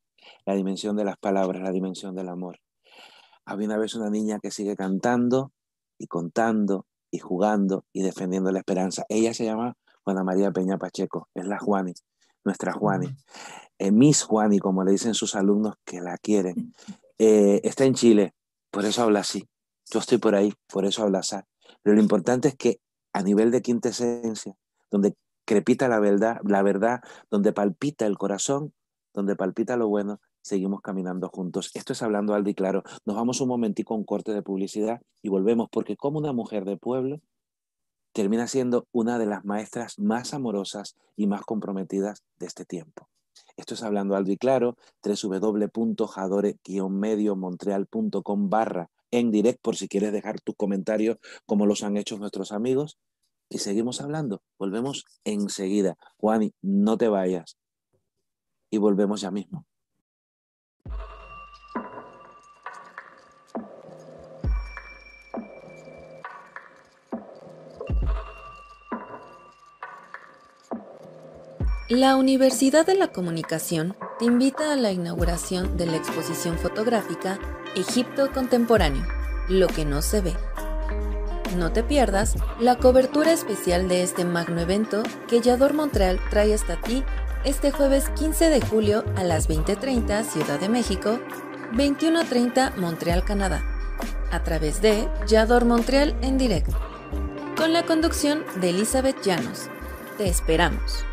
Speaker 1: la dimensión de las palabras, la dimensión del amor. Había una vez una niña que sigue cantando y contando y jugando y defendiendo la esperanza. Ella se llama Juana María Peña Pacheco, es la Juani, nuestra Juani. Eh, Miss Juani, como le dicen sus alumnos que la quieren. Eh, está en Chile, por eso habla así. Yo estoy por ahí, por eso habla así. Pero lo importante es que a nivel de quintesencia, donde crepita la verdad, la verdad, donde palpita el corazón, donde palpita lo bueno, seguimos caminando juntos. Esto es hablando alto y claro. Nos vamos un momentico a un corte de publicidad y volvemos, porque como una mujer de pueblo termina siendo una de las maestras más amorosas y más comprometidas de este tiempo. Esto es Hablando Aldo y Claro, www.jadore-mediomontreal.com barra en direct por si quieres dejar tus comentarios como los han hecho nuestros amigos. Y seguimos hablando. Volvemos enseguida. Juani, no te vayas. Y volvemos ya mismo.
Speaker 4: La Universidad de la Comunicación te invita a la inauguración de la exposición fotográfica Egipto Contemporáneo, lo que no se ve. No te pierdas la cobertura especial de este magno evento que Yador Montreal trae hasta ti este jueves 15 de julio a las 20.30 Ciudad de México, 21.30 Montreal, Canadá, a través de Yador Montreal en directo, con la conducción de Elizabeth Llanos. Te esperamos.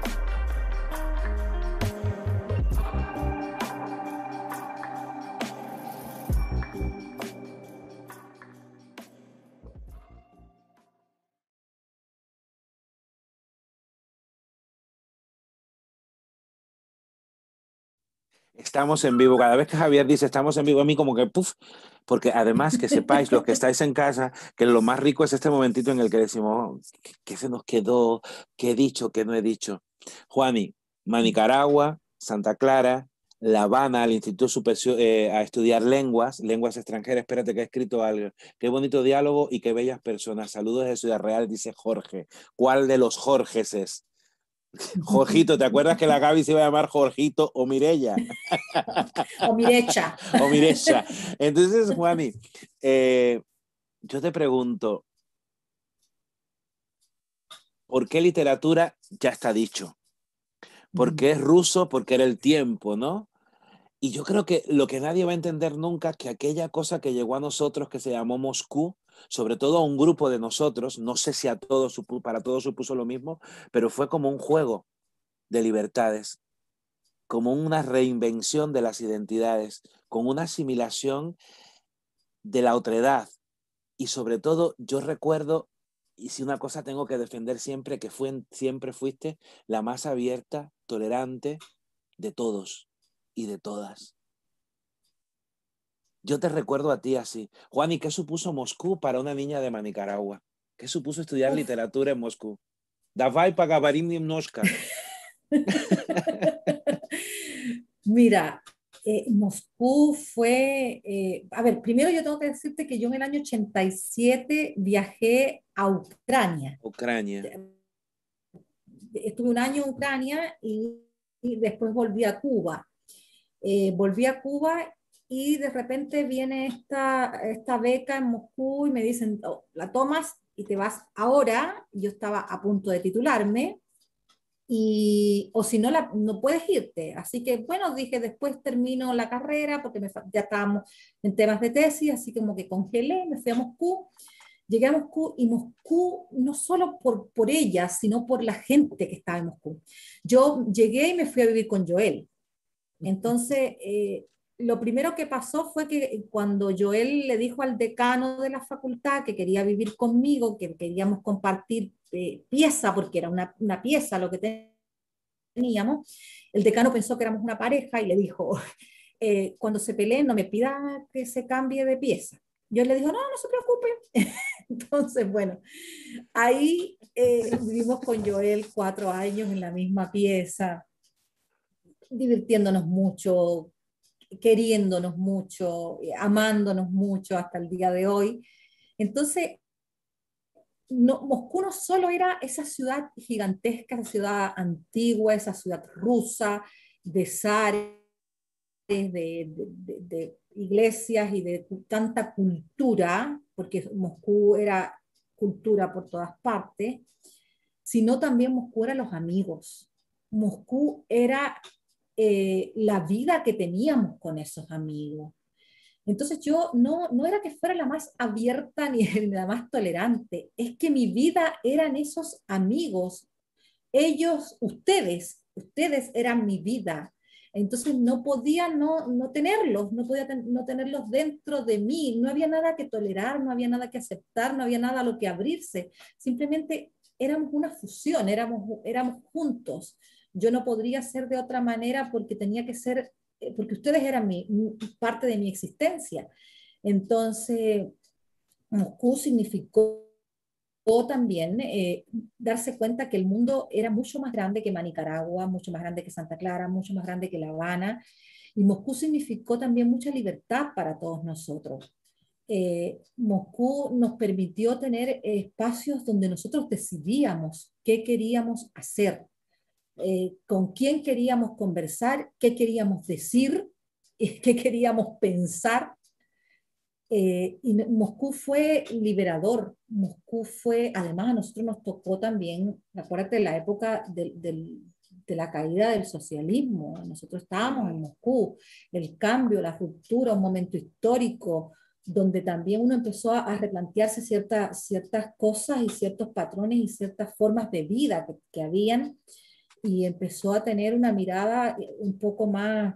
Speaker 1: Estamos en vivo. Cada vez que Javier dice estamos en vivo, a mí como que puff, porque además que sepáis, los que estáis en casa, que lo más rico es este momentito en el que decimos, ¿qué, se nos quedó? ¿Qué he dicho? ¿Qué no he dicho? Juani, Manicaragua, Santa Clara, La Habana, al Instituto Superior eh, a estudiar lenguas, lenguas extranjeras. Espérate que he escrito algo. Qué bonito diálogo y qué bellas personas. Saludos de Ciudad Real, dice Jorge. ¿Cuál de los Jorges es? Jorgito, ¿te acuerdas que la Gaby se iba a llamar Jorgito o Mirella?
Speaker 3: o Mirecha.
Speaker 1: o Mirecha. Entonces, Juani, eh, yo te pregunto, ¿por qué literatura? Ya está dicho. Porque es ruso, porque era el tiempo, ¿no? Y yo creo que lo que nadie va a entender nunca es que aquella cosa que llegó a nosotros que se llamó Moscú, sobre todo a un grupo de nosotros, no sé si a todos, para todos supuso lo mismo, pero fue como un juego de libertades, como una reinvención de las identidades, con una asimilación de la otredad. Y sobre todo, yo recuerdo, y si una cosa tengo que defender siempre, que fue, siempre fuiste la más abierta, tolerante de todos y de todas. Yo te recuerdo a ti así. Juan, ¿y qué supuso Moscú para una niña de Manicaragua? ¿Qué supuso estudiar literatura en Moscú? Davai pagavarim nimnoshka.
Speaker 3: Mira, eh, Moscú fue, eh, a ver, primero yo tengo que decirte que yo en el año 87 viajé a Ucrania.
Speaker 1: Ucrania.
Speaker 3: Estuve un año en Ucrania y después volví a Cuba. Eh, volví a Cuba y de repente viene esta, esta beca en Moscú y me dicen, oh, la tomas y te vas ahora. Yo estaba a punto de titularme y, o si no, la, no puedes irte. Así que, bueno, dije, después termino la carrera porque me, ya estábamos en temas de tesis, así como que congelé, me fui a Moscú. Llegué a Moscú y Moscú, no solo por, por ella, sino por la gente que estaba en Moscú. Yo llegué y me fui a vivir con Joel. Entonces, eh, lo primero que pasó fue que cuando Joel le dijo al decano de la facultad que quería vivir conmigo, que queríamos compartir eh, pieza, porque era una, pieza lo que teníamos, el decano pensó que éramos una pareja y le dijo, eh, cuando se peleen no me pida que se cambie de pieza. Yo le dijo, no, no se preocupe. Entonces, bueno, ahí vivimos con Joel cuatro años en la misma pieza divirtiéndonos mucho, queriéndonos mucho, eh, amándonos mucho hasta el día de hoy. Entonces, no, Moscú no solo era esa ciudad gigantesca, esa ciudad antigua, esa ciudad rusa, de zares, de, iglesias y de tanta cultura, porque Moscú era cultura por todas partes, sino también Moscú era los amigos. Moscú era eh, la vida que teníamos con esos amigos. Entonces yo no, no era que fuera la más abierta ni la más tolerante, es que mi vida eran esos amigos. Ellos, ustedes, ustedes eran mi vida. Entonces no podía no, no tenerlos, no podía no tenerlos dentro de mí. No había nada que tolerar, no había nada que aceptar, no había nada a lo que abrirse. Simplemente éramos una fusión, éramos, éramos juntos yo no podría ser de otra manera porque tenía que ser, eh, porque ustedes eran mi, parte de mi existencia. Entonces, Moscú significó también eh, darse cuenta que el mundo era mucho más grande que Manicaragua, mucho más grande que Santa Clara, mucho más grande que La Habana. Y Moscú significó también mucha libertad para todos nosotros. Eh, Moscú nos permitió tener espacios donde nosotros decidíamos qué queríamos hacer, eh, con quién queríamos conversar, qué queríamos decir, qué queríamos pensar. Eh, y Moscú fue liberador, Moscú fue, además a nosotros nos tocó también, acuérdate, la época de la caída del socialismo, nosotros estábamos en Moscú, el cambio, la ruptura, un momento histórico donde también uno empezó a, replantearse ciertas, ciertas cosas y ciertos patrones y ciertas formas de vida que, que habían y empezó a tener una mirada eh, un poco más,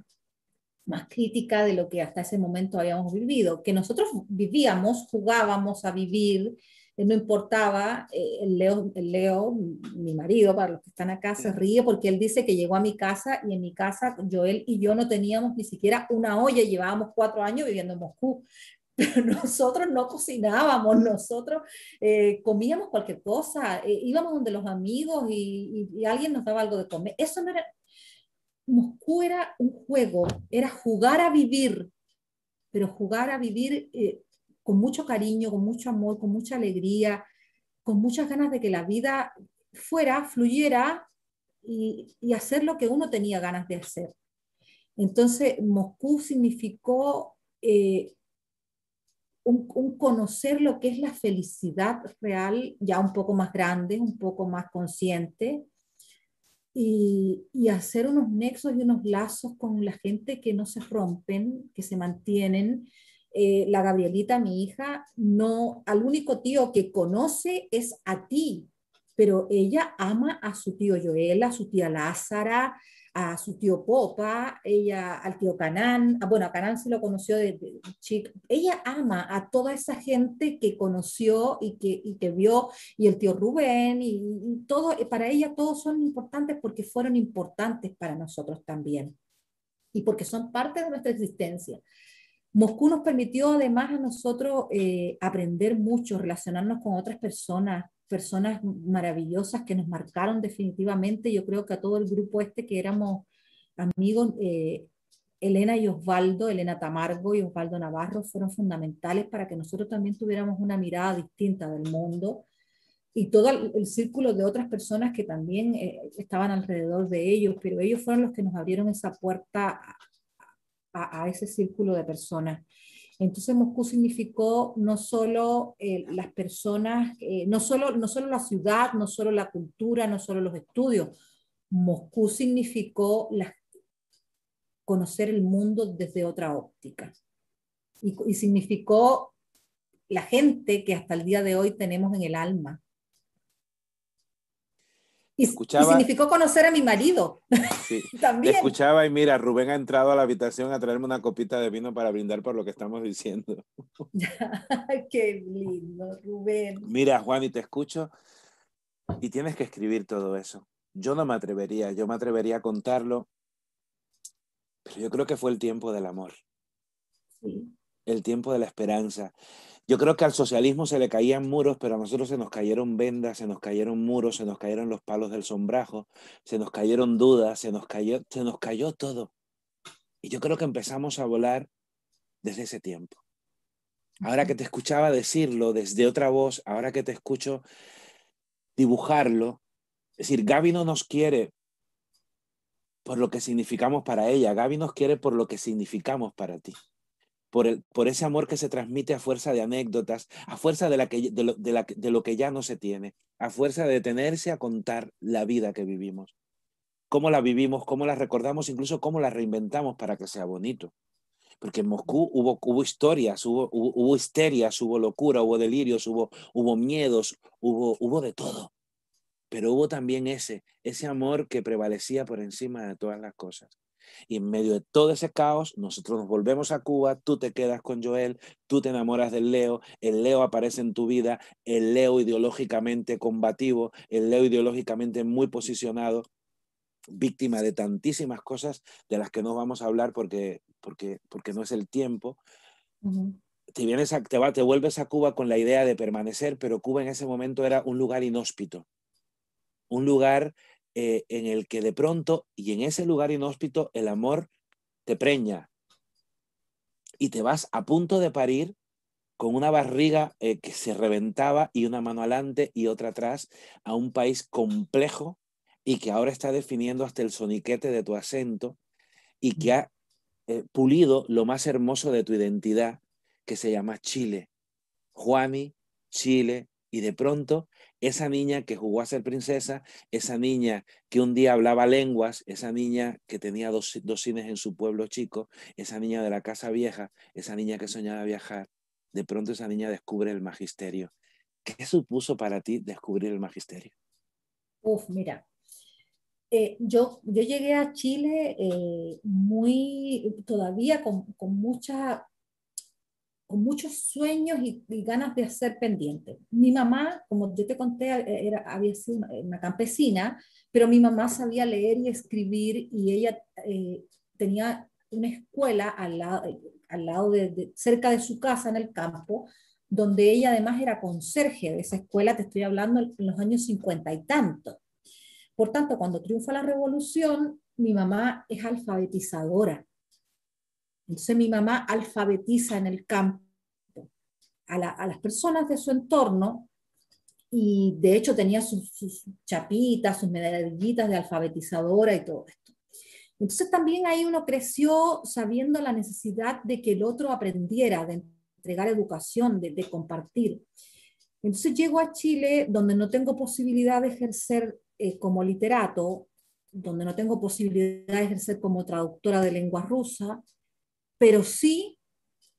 Speaker 3: más crítica de lo que hasta ese momento habíamos vivido, que nosotros vivíamos, jugábamos a vivir, eh, no importaba, eh, el Leo, el Leo, mi marido, para los que están acá, se ríe porque él dice que llegó a mi casa y en mi casa Joel y yo no teníamos ni siquiera una olla, llevábamos cuatro años viviendo en Moscú, pero nosotros no cocinábamos, nosotros eh, comíamos cualquier cosa, eh, íbamos donde los amigos y, alguien nos daba algo de comer. Eso no era, Moscú era un juego, era jugar a vivir, pero jugar a vivir eh, con mucho cariño, con mucho amor, con mucha alegría, con muchas ganas de que la vida fuera, fluyera y, hacer lo que uno tenía ganas de hacer. Entonces, Moscú significó eh, un, conocer lo que es la felicidad real, ya un poco más grande, un poco más consciente, y, hacer unos nexos y unos lazos con la gente que no se rompen, que se mantienen. Eh, la Gabrielita, mi hija, no, al único tío que conoce es a ti, pero ella ama a su tío Joel, a su tía Lázara, a su tío Popa, ella al tío Canán, bueno, a Canán se lo conoció de, chico, ella ama a toda esa gente que conoció y que, y que vio, y el tío Rubén, y, todo, para ella todos son importantes porque fueron importantes para nosotros también, y porque son parte de nuestra existencia. Moscú nos permitió además a nosotros eh, aprender mucho, relacionarnos con otras personas, personas maravillosas que nos marcaron definitivamente. Yo creo que a todo el grupo este que éramos amigos, eh, Elena y Osvaldo, Elena Tamargo y Osvaldo Navarro fueron fundamentales para que nosotros también tuviéramos una mirada distinta del mundo y todo el, círculo de otras personas que también eh, estaban alrededor de ellos, pero ellos fueron los que nos abrieron esa puerta a, a ese círculo de personas. Entonces Moscú significó no solo eh, las personas, eh, no, solo, no solo la ciudad, no solo la cultura, no solo los estudios. Moscú significó conocer el mundo desde otra óptica. Y, y significó la gente que hasta el día de hoy tenemos en el alma. Y, significó conocer a mi marido.
Speaker 1: Sí. También. escuchaba y mira, Rubén ha entrado a la habitación a traerme una copita de vino para brindar por lo que estamos diciendo.
Speaker 3: Qué lindo, Rubén.
Speaker 1: Mira, Juan, y te escucho y tienes que escribir todo eso. Yo no me atrevería, yo me atrevería a contarlo, pero yo creo que fue el tiempo del amor. Sí. El tiempo de la esperanza. Yo creo que al socialismo se le caían muros, pero a nosotros se nos cayeron vendas, se nos cayeron muros, se nos cayeron los palos del sombrajo, se nos cayeron dudas, se nos cayó, se nos cayó todo. Y yo creo que empezamos a volar desde ese tiempo. Ahora que te escuchaba decirlo desde otra voz, ahora que te escucho dibujarlo, es decir, Gaby no nos quiere por lo que significamos para ella, Gaby nos quiere por lo que significamos para ti por, ese amor que se transmite a fuerza de anécdotas, a fuerza de, la que, de, lo, de, lo, que ya no se tiene, a fuerza de detenerse a contar la vida que vivimos, cómo la vivimos, cómo la recordamos, incluso cómo la reinventamos para que sea bonito. Porque en Moscú hubo, hubo historias, hubo, hubo, histerias, hubo locura, hubo delirios, hubo, hubo miedos, hubo, hubo de todo. Pero hubo también ese, ese amor que prevalecía por encima de todas las cosas. Y en medio de todo ese caos, nosotros nos volvemos a Cuba, tú te quedas con Joel, tú te enamoras del Leo, el Leo aparece en tu vida, el Leo ideológicamente combativo, el Leo ideológicamente muy posicionado, víctima de tantísimas cosas de las que no vamos a hablar porque, porque, porque no es el tiempo. Te, vienes te, va, te vuelves a Cuba con la idea de permanecer, pero Cuba en ese momento era un lugar inhóspito, un lugar eh, en el que de pronto y en ese lugar inhóspito el amor te preña y te vas a punto de parir con una barriga eh, que se reventaba y una mano adelante y otra atrás a un país complejo y que ahora está definiendo hasta el soniquete de tu acento y que ha eh, pulido lo más hermoso de tu identidad que se llama Chile. Juani, Chile, y de pronto esa niña que jugó a ser princesa, esa niña que un día hablaba lenguas, esa niña que tenía dos, cines en su pueblo chico, esa niña de la casa vieja, esa niña que soñaba viajar, de pronto esa niña descubre el magisterio. ¿Qué supuso para ti descubrir el magisterio?
Speaker 3: Uf, mira, eh, yo, yo llegué a Chile eh, muy, todavía con, con mucha con muchos sueños y, ganas de hacer pendiente. Mi mamá, como yo te conté, era, había sido una, campesina, pero mi mamá sabía leer y escribir y ella eh, tenía una escuela al lado, al lado de, cerca de su casa en el campo, donde ella además era conserje de esa escuela, te estoy hablando en los años cincuenta y tanto. Por tanto, cuando triunfa la revolución, mi mamá es alfabetizadora. Entonces mi mamá alfabetiza en el campo a, las personas de su entorno y de hecho tenía sus, chapitas, sus medallitas de alfabetizadora y todo esto. Entonces también ahí uno creció sabiendo la necesidad de que el otro aprendiera, de entregar educación, de, compartir. Entonces llego a Chile donde no tengo posibilidad de ejercer eh, como literato, donde no tengo posibilidad de ejercer como traductora de lengua rusa, pero sí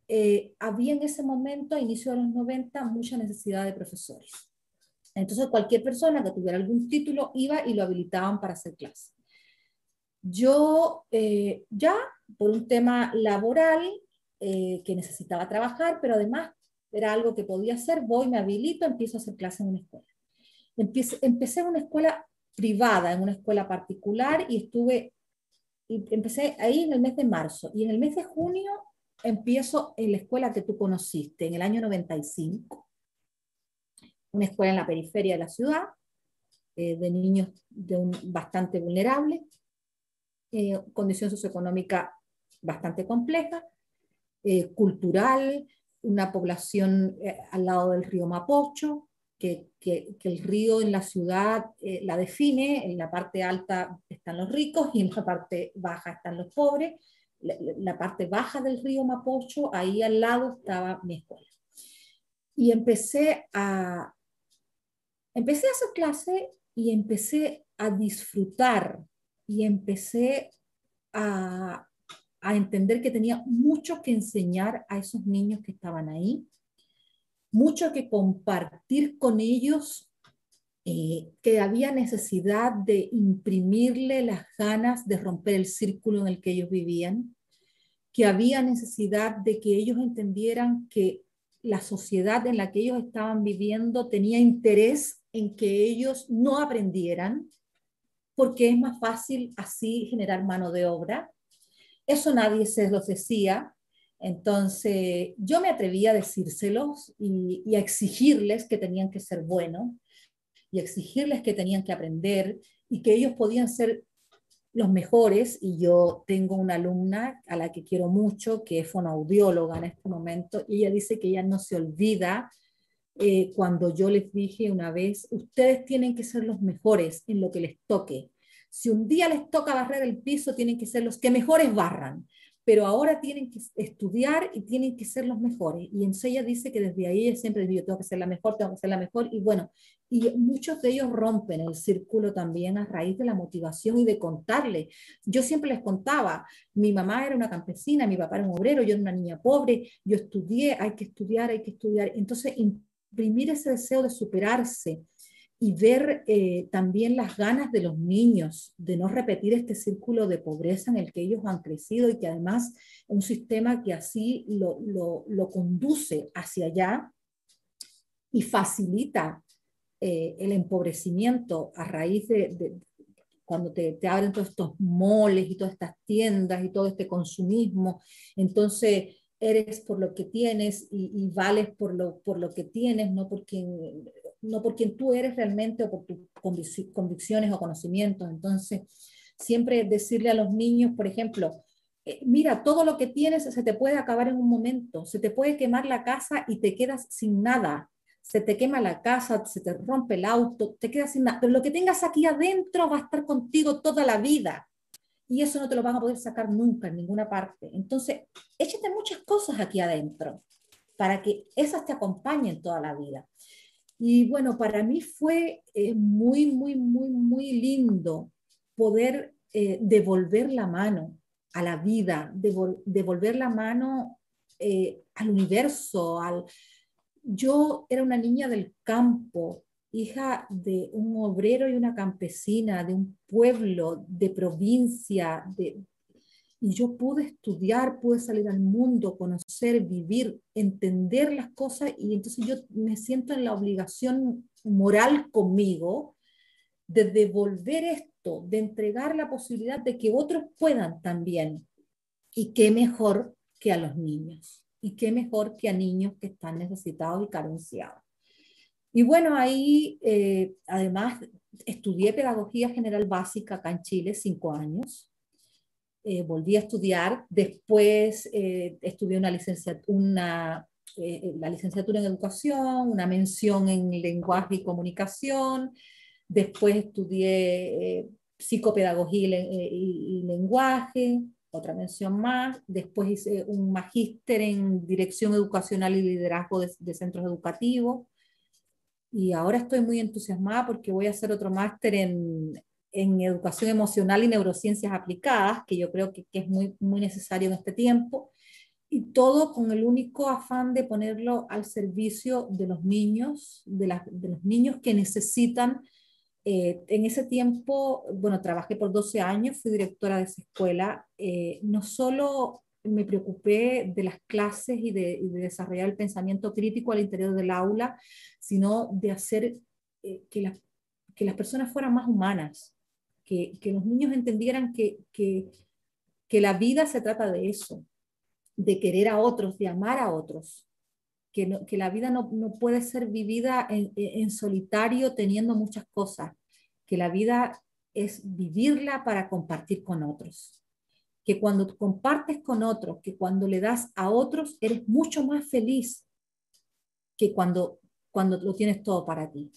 Speaker 3: eh, había en ese momento, a inicio de los 90, mucha necesidad de profesores. Entonces cualquier persona que tuviera algún título iba y lo habilitaban para hacer clase. Yo eh, ya, por un tema laboral, eh, que necesitaba trabajar, pero además era algo que podía hacer, voy, me habilito, empiezo a hacer clase en una escuela. Empecé, empecé en una escuela privada, en una escuela particular, y estuve, y empecé ahí en el mes de marzo, y en el mes de junio empiezo en la escuela que tú conociste, en el año 95, una escuela en la periferia de la ciudad, eh, de niños de un, bastante vulnerables, eh, condición socioeconómica bastante compleja, eh, cultural, una población eh, al lado del río Mapocho, que, el río en la ciudad la define, en la parte alta están los ricos y en la parte baja están los pobres. La, la parte baja del río Mapocho, ahí al lado estaba mi escuela. Y empecé a, empecé a hacer clase y empecé a disfrutar y empecé a, a entender que tenía mucho que enseñar a esos niños que estaban ahí, mucho que compartir con ellos, eh, que había necesidad de imprimirle las ganas de romper el círculo en el que ellos vivían, que había necesidad de que ellos entendieran que la sociedad en la que ellos estaban viviendo tenía interés en que ellos no aprendieran, porque es más fácil así generar mano de obra. Eso nadie se los decía. Entonces yo me atreví a decírselos y, a exigirles que tenían que ser buenos y exigirles que tenían que aprender y que ellos podían ser los mejores. Y yo tengo una alumna a la que quiero mucho, que es fonoaudióloga en este momento, y ella dice que ella no se olvida eh, cuando yo les dije una vez, ustedes tienen que ser los mejores en lo que les toque. Si un día les toca barrer el piso, tienen que ser los que mejores barran, pero ahora tienen que estudiar y tienen que ser los mejores. Y en ella dice que desde ahí ella siempre dice, yo tengo que ser la mejor, tengo que ser la mejor, y bueno, y muchos de ellos rompen el círculo también a raíz de la motivación y de contarle. Yo siempre les contaba, mi mamá era una campesina, mi papá era un obrero, yo era una niña pobre, yo estudié, hay que estudiar, hay que estudiar. Entonces, imprimir ese deseo de superarse y ver eh, también las ganas de los niños de no repetir este círculo de pobreza en el que ellos han crecido y que además un sistema que así lo, lo, conduce hacia allá y facilita eh, el empobrecimiento a raíz de, cuando te, te, abren todos estos moles y todas estas tiendas y todo este consumismo. Entonces, eres por lo que tienes y, vales por lo, por lo que tienes, no por, no por quien tú eres realmente o por tus convicciones o conocimientos. Entonces, siempre decirle a los niños, por ejemplo, eh, mira, todo lo que tienes se te puede acabar en un momento, se te puede quemar la casa y te quedas sin nada. Se te quema la casa, se te rompe el auto, te quedas sin nada. Pero lo que tengas aquí adentro va a estar contigo toda la vida y eso no te lo van a poder sacar nunca en ninguna parte. Entonces, échate muchas cosas aquí adentro para que esas te acompañen toda la vida. Y bueno, para mí fue eh, muy, muy, muy, muy lindo poder eh, devolver la mano a la vida, devolver la mano eh, al universo. Al... Yo era una niña del campo, hija de un obrero y una campesina, de un pueblo, de provincia, de, y yo pude estudiar, pude salir al mundo, conocer, vivir, entender las cosas y entonces yo me siento en la obligación moral conmigo de devolver esto, de entregar la posibilidad de que otros puedan también. Y qué mejor que a los niños, y qué mejor que a niños que están necesitados y carenciados. Y bueno, ahí, eh, además, estudié pedagogía general básica acá en Chile, cinco años. Eh, volví a estudiar, después eh, estudié una licenciatura, una, eh, la licenciatura en educación, una mención en lenguaje y comunicación, después estudié psicopedagogía y, lenguaje, otra mención más, después hice un magíster en dirección educacional y liderazgo de centros educativos, y ahora estoy muy entusiasmada porque voy a hacer otro máster en, en, educación emocional y neurociencias aplicadas, que yo creo que, que, es muy, muy necesario en este tiempo, y todo con el único afán de ponerlo al servicio de los niños, de, de los niños que necesitan. Eh, en ese tiempo, bueno, trabajé por 12 años, fui directora de esa escuela, eh, no solo me preocupé de las clases y de, desarrollar el pensamiento crítico al interior del aula, sino de hacer eh, que, que, las personas fueran más humanas, que, que los niños entendieran que, que, la vida se trata de eso, de querer a otros, de amar a otros, que, que la vida no, no, puede ser vivida en, en solitario teniendo muchas cosas, que la vida es vivirla para compartir con otros que cuando compartes con otros, que cuando le das a otros, eres mucho más feliz que cuando, cuando lo tienes todo para ti.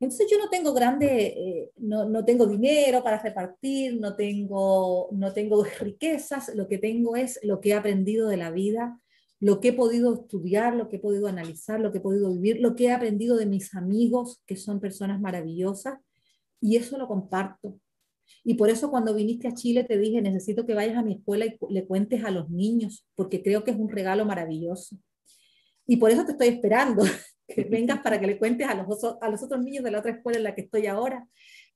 Speaker 3: Entonces yo no tengo grande, eh, no, no, tengo dinero para repartir, no tengo, no tengo riquezas, lo que tengo es lo que he aprendido de la vida, lo que he podido estudiar, lo que he podido analizar, lo que he podido vivir, lo que he aprendido de mis amigos, que son personas maravillosas, y eso lo comparto. Y por eso cuando viniste a Chile te dije, necesito que vayas a mi escuela y le cuentes a los niños, porque creo que es un regalo maravilloso. Y por eso te estoy esperando, que vengas para que le cuentes a los, a los otros niños de la otra escuela en la que estoy ahora,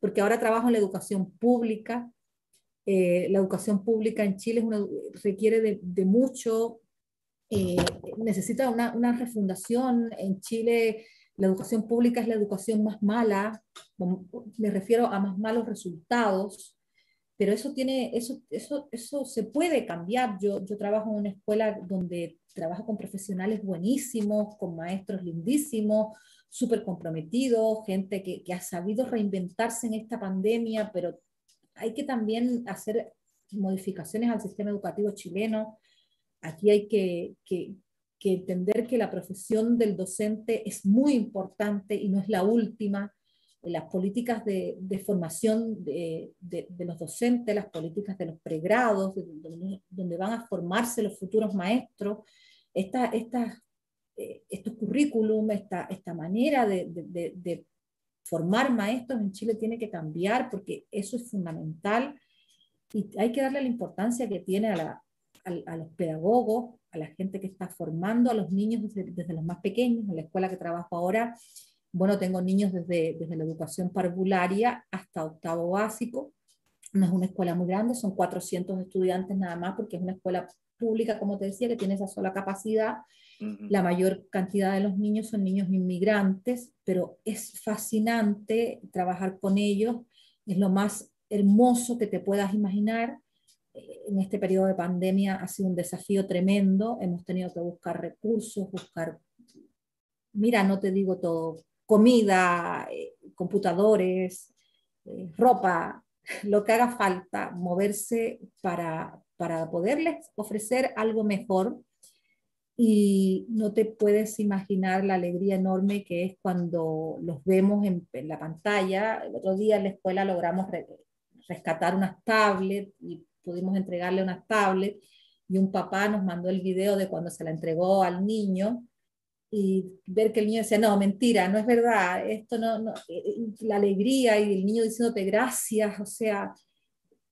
Speaker 3: porque ahora trabajo en la educación pública. Eh, la educación pública en Chile requiere de, mucho, eh, necesita una, una refundación. En Chile la educación pública es la educación más mala, me refiero a más malos resultados, pero eso tiene, eso, eso, eso se puede cambiar. Yo, yo trabajo en una escuela donde trabajo con profesionales buenísimos, con maestros lindísimos, súper comprometidos, gente que, que ha sabido reinventarse en esta pandemia, pero hay que también hacer modificaciones al sistema educativo chileno. Aquí hay que, que, que entender que la profesión del docente es muy importante y no es la última. Las políticas de, formación de, los docentes, las políticas de los pregrados, donde, van a formarse los futuros maestros, esta, eh, estos currículum, esta, esta manera de, formar maestros en Chile tiene que cambiar porque eso es fundamental y hay que darle la importancia que tiene a, los pedagogos, a la gente que está formando a los niños desde, los más pequeños. En la escuela que trabajo ahora, bueno, tengo niños desde, desde la educación parvularia hasta octavo básico. No es una escuela muy grande, son 400 estudiantes nada más, porque es una escuela pública, como te decía, que tiene esa sola capacidad. La mayor cantidad de los niños son niños inmigrantes, pero es fascinante trabajar con ellos, es lo más hermoso que te puedas imaginar en este periodo de pandemia ha sido un desafío tremendo. Hemos tenido que buscar recursos, buscar, mira, no te digo todo, comida, eh, computadores, eh, ropa, lo que haga falta, moverse para, para poderles ofrecer algo mejor. Y no te puedes imaginar la alegría enorme que es cuando los vemos en, la pantalla. El otro día en la escuela logramos rescatar unas tablets y pudimos entregarle una tablet y un papá nos mandó el video de cuando se la entregó al niño y ver que el niño decía, no, mentira, no es verdad, esto no, eh, eh, la alegría y el niño diciéndote gracias, o sea,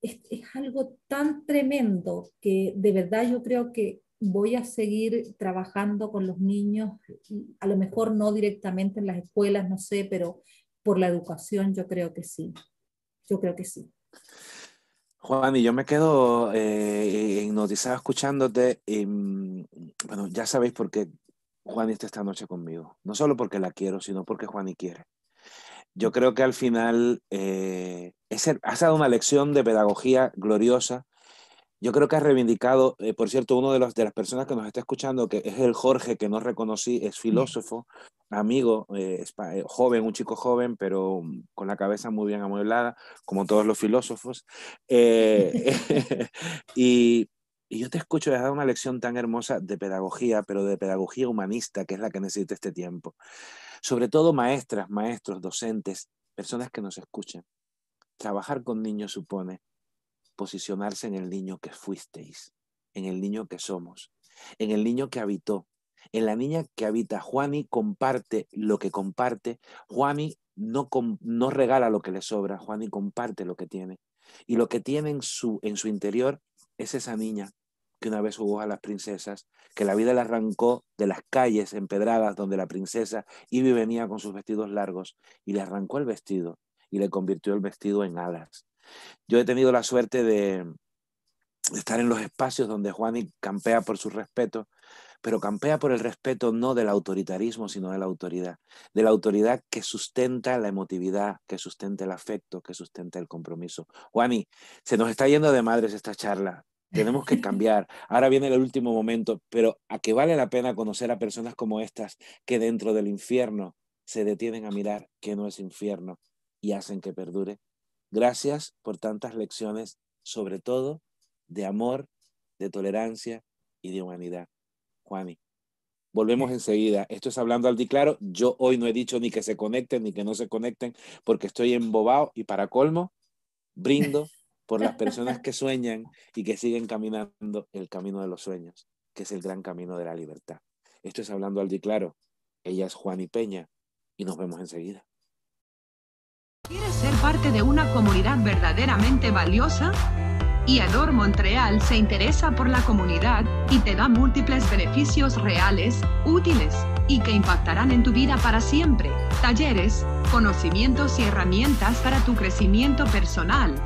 Speaker 3: es, es, algo tan tremendo que de verdad yo creo que voy a seguir trabajando con los niños, a lo mejor no directamente en las escuelas, no sé, pero por la educación yo creo que sí, yo creo que sí.
Speaker 1: Juan, y yo me quedo eh, hipnotizado escuchándote. Y, bueno, ya sabéis por qué Juan está esta noche conmigo. No solo porque la quiero, sino porque Juan y quiere. Yo creo que al final eh, has dado una lección de pedagogía gloriosa Yo creo que ha reivindicado, eh, por cierto, uno de, los, de las personas que nos está escuchando, que es el Jorge, que no reconocí, es filósofo, amigo, eh, eh, joven, un chico joven, pero con la cabeza muy bien amueblada, como todos los filósofos. y, y, yo te escucho, has dado una lección tan hermosa de pedagogía, pero de pedagogía humanista, que es la que necesita este tiempo. Sobre todo maestras, maestros, docentes, personas que nos escuchen. Trabajar con niños supone posicionarse en el niño que fuisteis, en el niño que somos, en el niño que habitó, en la niña que habita. Juani comparte lo que comparte. Juani no, no regala lo que le sobra. Juani comparte lo que tiene. Y lo que tiene en su, en su interior es esa niña que una vez jugó a las princesas, que la vida le arrancó de las calles empedradas donde la princesa iba y venía con sus vestidos largos y le arrancó el vestido y le convirtió el vestido en alas. Yo he tenido la suerte de, estar en los espacios donde Juani campea por su respeto, pero campea por el respeto no del autoritarismo, sino de la autoridad, de la autoridad que sustenta la emotividad, que sustenta el afecto, que sustenta el compromiso. Juani, se nos está yendo de madres esta charla. Tenemos que cambiar. Ahora viene el último momento, pero a que vale la pena conocer a personas como estas que dentro del infierno se detienen a mirar que no es infierno y hacen que perdure. Gracias por tantas lecciones, sobre todo de amor, de tolerancia y de humanidad. Juani, volvemos enseguida. Esto es Hablando al Claro. Yo hoy no he dicho ni que se conecten ni que no se conecten porque estoy embobado y para colmo, brindo por las personas que sueñan y que siguen caminando el camino de los sueños, que es el gran camino de la libertad. Esto es Hablando al Claro. Ella es Juani Peña y nos vemos enseguida.
Speaker 5: ¿Quieres ser parte de una comunidad verdaderamente valiosa? IADOR Montreal se interesa por la comunidad y te da múltiples beneficios reales, útiles y que impactarán en tu vida para siempre. Talleres, conocimientos y herramientas para tu crecimiento personal.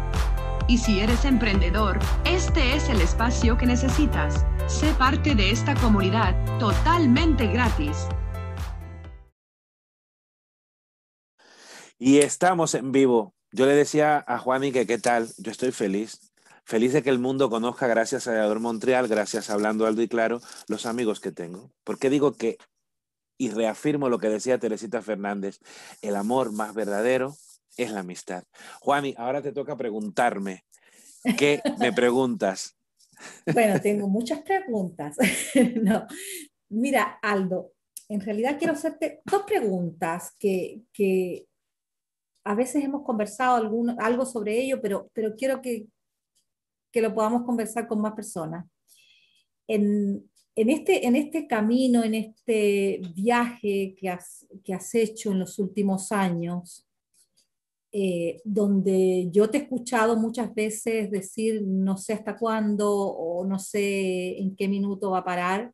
Speaker 5: Y si eres emprendedor, este es el espacio que necesitas. Sé parte de esta comunidad totalmente gratis.
Speaker 1: Y estamos en vivo. Yo le decía a Juani que qué tal, yo estoy feliz. Feliz de que el mundo conozca, gracias a Ador Montreal, gracias a Hablando Aldo y Claro, los amigos que tengo. Porque digo que, y reafirmo lo que decía Teresita Fernández, el amor más verdadero es la amistad. Juani, ahora te toca preguntarme. ¿Qué me preguntas?
Speaker 3: Bueno, tengo muchas preguntas. no. Mira, Aldo, en realidad quiero hacerte dos preguntas que, que a veces hemos conversado algo sobre ello, pero, pero quiero que, que lo podamos conversar con más personas. En, en, este, en este camino, en este viaje que has, que has hecho en los últimos años, eh, donde yo te he escuchado muchas veces decir no sé hasta cuándo o no sé en qué minuto va a parar,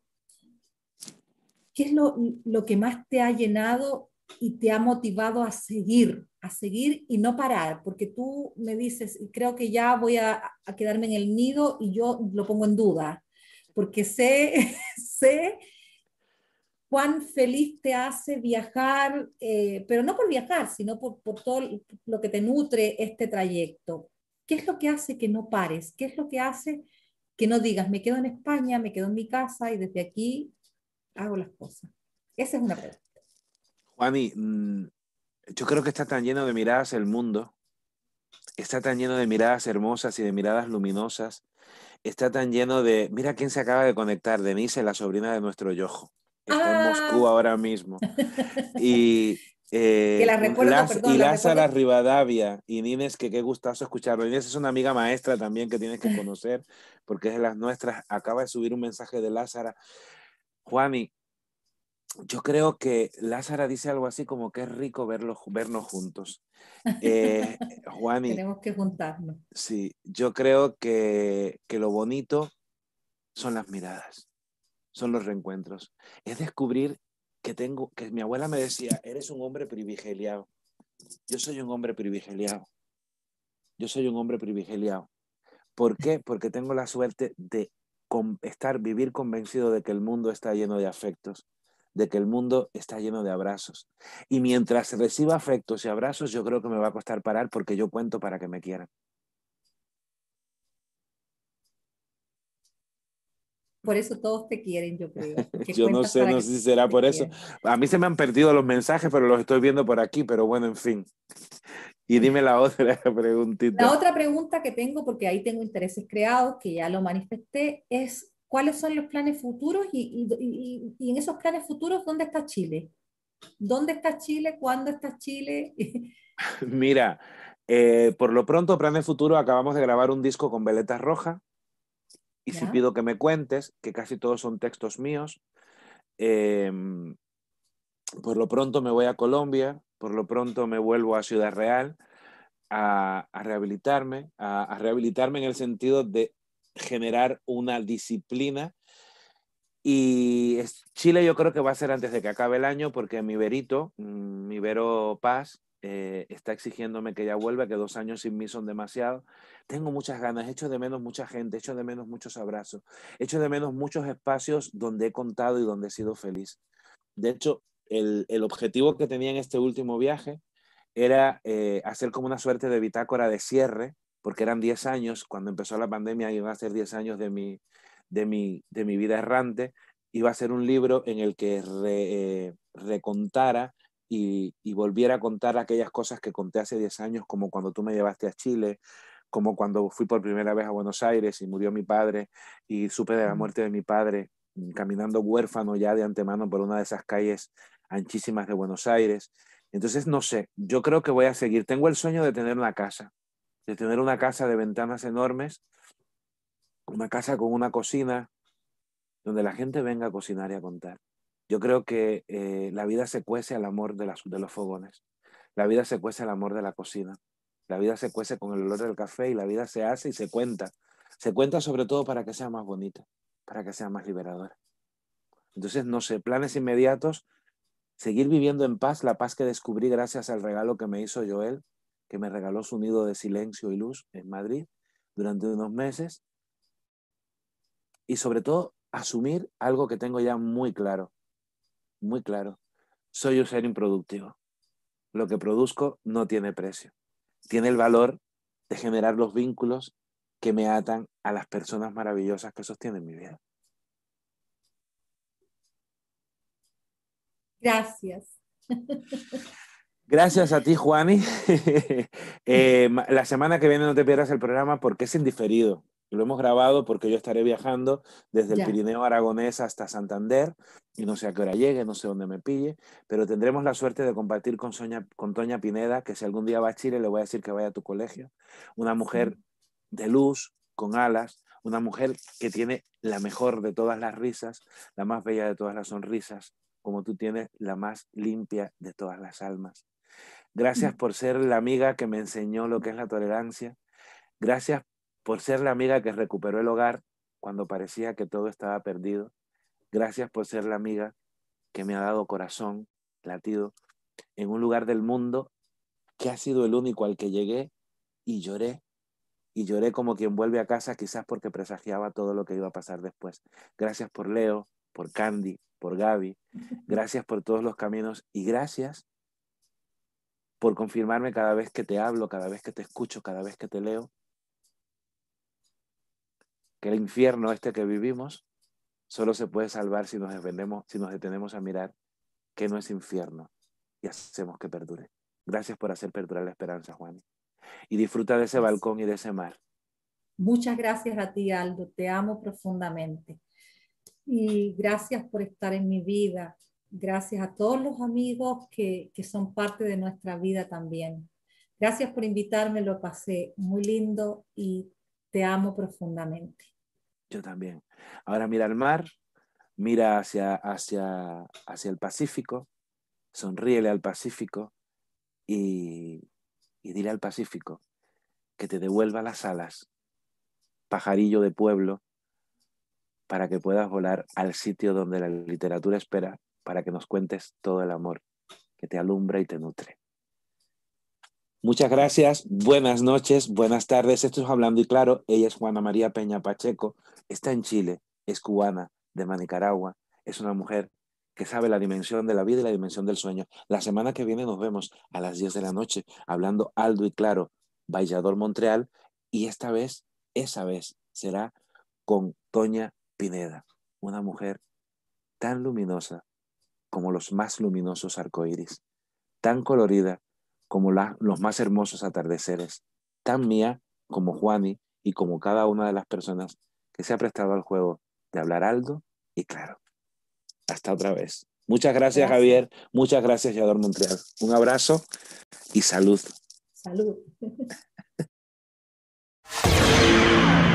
Speaker 3: ¿qué es lo, lo que más te ha llenado y te ha motivado a seguir, a seguir y no parar, porque tú me dices, creo que ya voy a, quedarme en el nido y yo lo pongo en duda, porque sé, sé cuán feliz te hace viajar, eh, pero no por viajar, sino por, por todo lo que te nutre este trayecto. ¿Qué es lo que hace que no pares? ¿Qué es lo que hace que no digas, me quedo en España, me quedo en mi casa y desde aquí hago las cosas? Esa es una pregunta.
Speaker 1: Juani, mm, yo creo que está tan lleno de miradas el mundo, está tan lleno de miradas hermosas y de miradas luminosas, está tan lleno de, mira quién se acaba de conectar, Denise, la sobrina de nuestro Yojo. Está en Moscú ah. ahora mismo. Y, eh, y Lázara Rivadavia y Inés, que qué gustazo escucharlo. Inés es una amiga maestra también que tienes que conocer porque es de las nuestras. Acaba de subir un mensaje de Lázara. Juani, yo creo que Lázara dice algo así como que es rico verlos, vernos juntos. Eh, Juani.
Speaker 3: Tenemos que juntarnos.
Speaker 1: Sí, yo creo que, que lo bonito son las miradas, son los reencuentros. Es descubrir que tengo, que mi abuela me decía, eres un hombre privilegiado. Yo soy un hombre privilegiado. Yo soy un hombre privilegiado. ¿Por qué? Porque tengo la suerte de estar, vivir convencido de que el mundo está lleno de afectos de que el mundo está lleno de abrazos. Y mientras reciba afectos y abrazos, yo creo que me va a costar parar porque yo cuento para que me quieran.
Speaker 3: por eso todos te quieren, yo creo.
Speaker 1: yo no sé, no sé si será por eso. A mí se me han perdido los mensajes, pero los estoy viendo por aquí, pero bueno, en fin. Y dime la otra preguntita.
Speaker 3: La otra pregunta que tengo, porque ahí tengo intereses creados, que ya lo manifesté, es cuáles son los planes futuros y, y, y, en esos planes futuros, ¿dónde está Chile? ¿Dónde está Chile? ¿Cuándo está Chile?
Speaker 1: Mira, eh, por lo pronto, planes futuros, acabamos de grabar un disco con Veletas Roja. Y si pido que me cuentes, que casi todos son textos míos, em, por lo pronto me voy a Colombia, por lo pronto me vuelvo a Ciudad Real a, rehabilitarme, a, rehabilitarme en el sentido de generar una disciplina. Y Chile yo creo que va a ser antes de que acabe el año porque mi Verito, mm, mi Vero Paz, eh, está exigiéndome que ya vuelva, que dos años sin mí son demasiado. Tengo muchas ganas, echo de menos mucha gente, echo de menos muchos abrazos, echo de menos muchos espacios donde he contado y donde he sido feliz. De hecho, el, el objetivo que tenía en este último viaje era eh, hacer como una suerte de bitácora de cierre, porque eran 10 años, cuando empezó la pandemia iban a ser 10 años de mi, de mi, de mi vida errante, iba a ser un libro en el que re, eh, recontara y, y, volviera a contar aquellas cosas que conté hace 10 años, como cuando tú me llevaste a Chile, como cuando fui por primera vez a Buenos Aires y murió mi padre y supe de la muerte de mi padre mm, caminando huérfano ya de antemano por una de esas calles anchísimas de Buenos Aires. Entonces, no sé, yo creo que voy a seguir. Tengo el sueño de tener una casa, de tener una casa de ventanas enormes, una casa con una cocina donde la gente venga a cocinar y a contar. Yo creo que eh, la vida se cuece al amor de, de los fogones, la vida se cuece al amor de la cocina, la vida se cuece con el olor del café y la vida se hace y se cuenta. Se cuenta sobre todo para que sea más bonita, para que sea más liberadora. Entonces, no sé, planes inmediatos, seguir viviendo en paz, la paz que descubrí gracias al regalo que me hizo Joel, que me regaló su nido de silencio y luz en Madrid durante unos meses. Y sobre todo, asumir algo que tengo ya muy claro, muy claro. Soy un ser improductivo. Lo que produzco no tiene precio tiene el valor de generar los vínculos que me atan a las personas maravillosas que sostienen mi vida.
Speaker 3: Gracias.
Speaker 1: Gracias a ti, Juani. Eh, la semana que viene no te pierdas el programa porque es indiferido. Lo hemos grabado porque yo estaré viajando desde el Pirineo Aragonés hasta Santander y no sé a qué hora llegue, no sé dónde me pille, pero tendremos la suerte de compartir con, Soña, con Toña Pineda, que si algún día va a Chile le voy a decir que vaya a tu colegio. Una mujer de luz, con alas, una mujer que tiene la mejor de todas las risas, la más bella de todas las sonrisas, como tú tienes la más limpia de todas las almas. Gracias por ser la amiga que me enseñó lo que es la tolerancia. Gracias por ser la amiga que recuperó el hogar cuando parecía que todo estaba perdido. Gracias por ser la amiga que me ha dado corazón, latido, en un lugar del mundo que ha sido el único al que llegué y lloré. Y lloré como quien vuelve a casa quizás porque presagiaba todo lo que iba a pasar después. Gracias por Leo, por Candy, por Gaby. Gracias por todos los caminos y gracias por confirmarme cada vez que te hablo, cada vez que te escucho, cada vez que te leo, que el infierno este que vivimos solo se puede salvar si nos, si nos detenemos a mirar que no es infierno y hacemos que perdure. Gracias por hacer perdurar la esperanza, Juan. Y disfruta de ese balcón y de ese mar.
Speaker 3: Muchas gracias a ti, Aldo. Te amo profundamente. Y gracias por estar en mi vida. Gracias a todos los amigos que, que son parte de nuestra vida también. Gracias por invitarme, lo pasé muy lindo y te amo profundamente.
Speaker 1: Yo también. Ahora mira al mar, mira hacia, hacia, hacia el Pacífico, sonríele al Pacífico y, y dile al Pacífico que te devuelva las alas, pajarillo de pueblo, para que puedas volar al sitio donde la literatura espera, para que nos cuentes todo el amor que te alumbra y te nutre. Muchas gracias, buenas noches, buenas tardes. Esto es Hablando y Claro. Ella es Juana María Peña Pacheco, está en Chile, es cubana, de Manicaragua, es una mujer que sabe la dimensión de la vida y la dimensión del sueño. La semana que viene nos vemos a las 10 de la noche hablando Aldo y Claro, Vallador Montreal, y esta vez, esa vez, será con Toña Pineda. una mujer tan luminosa como los más luminosos arcoíris, tan colorida como los más hermosos atardeceres, tan mía como Juani y como cada una de las personas que se ha prestado al juego de hablar alto y claro. Hasta otra vez. Muchas gracias, Javier. Muchas gracias, Yador Montreal. Un abrazo y salud.
Speaker 3: Salud.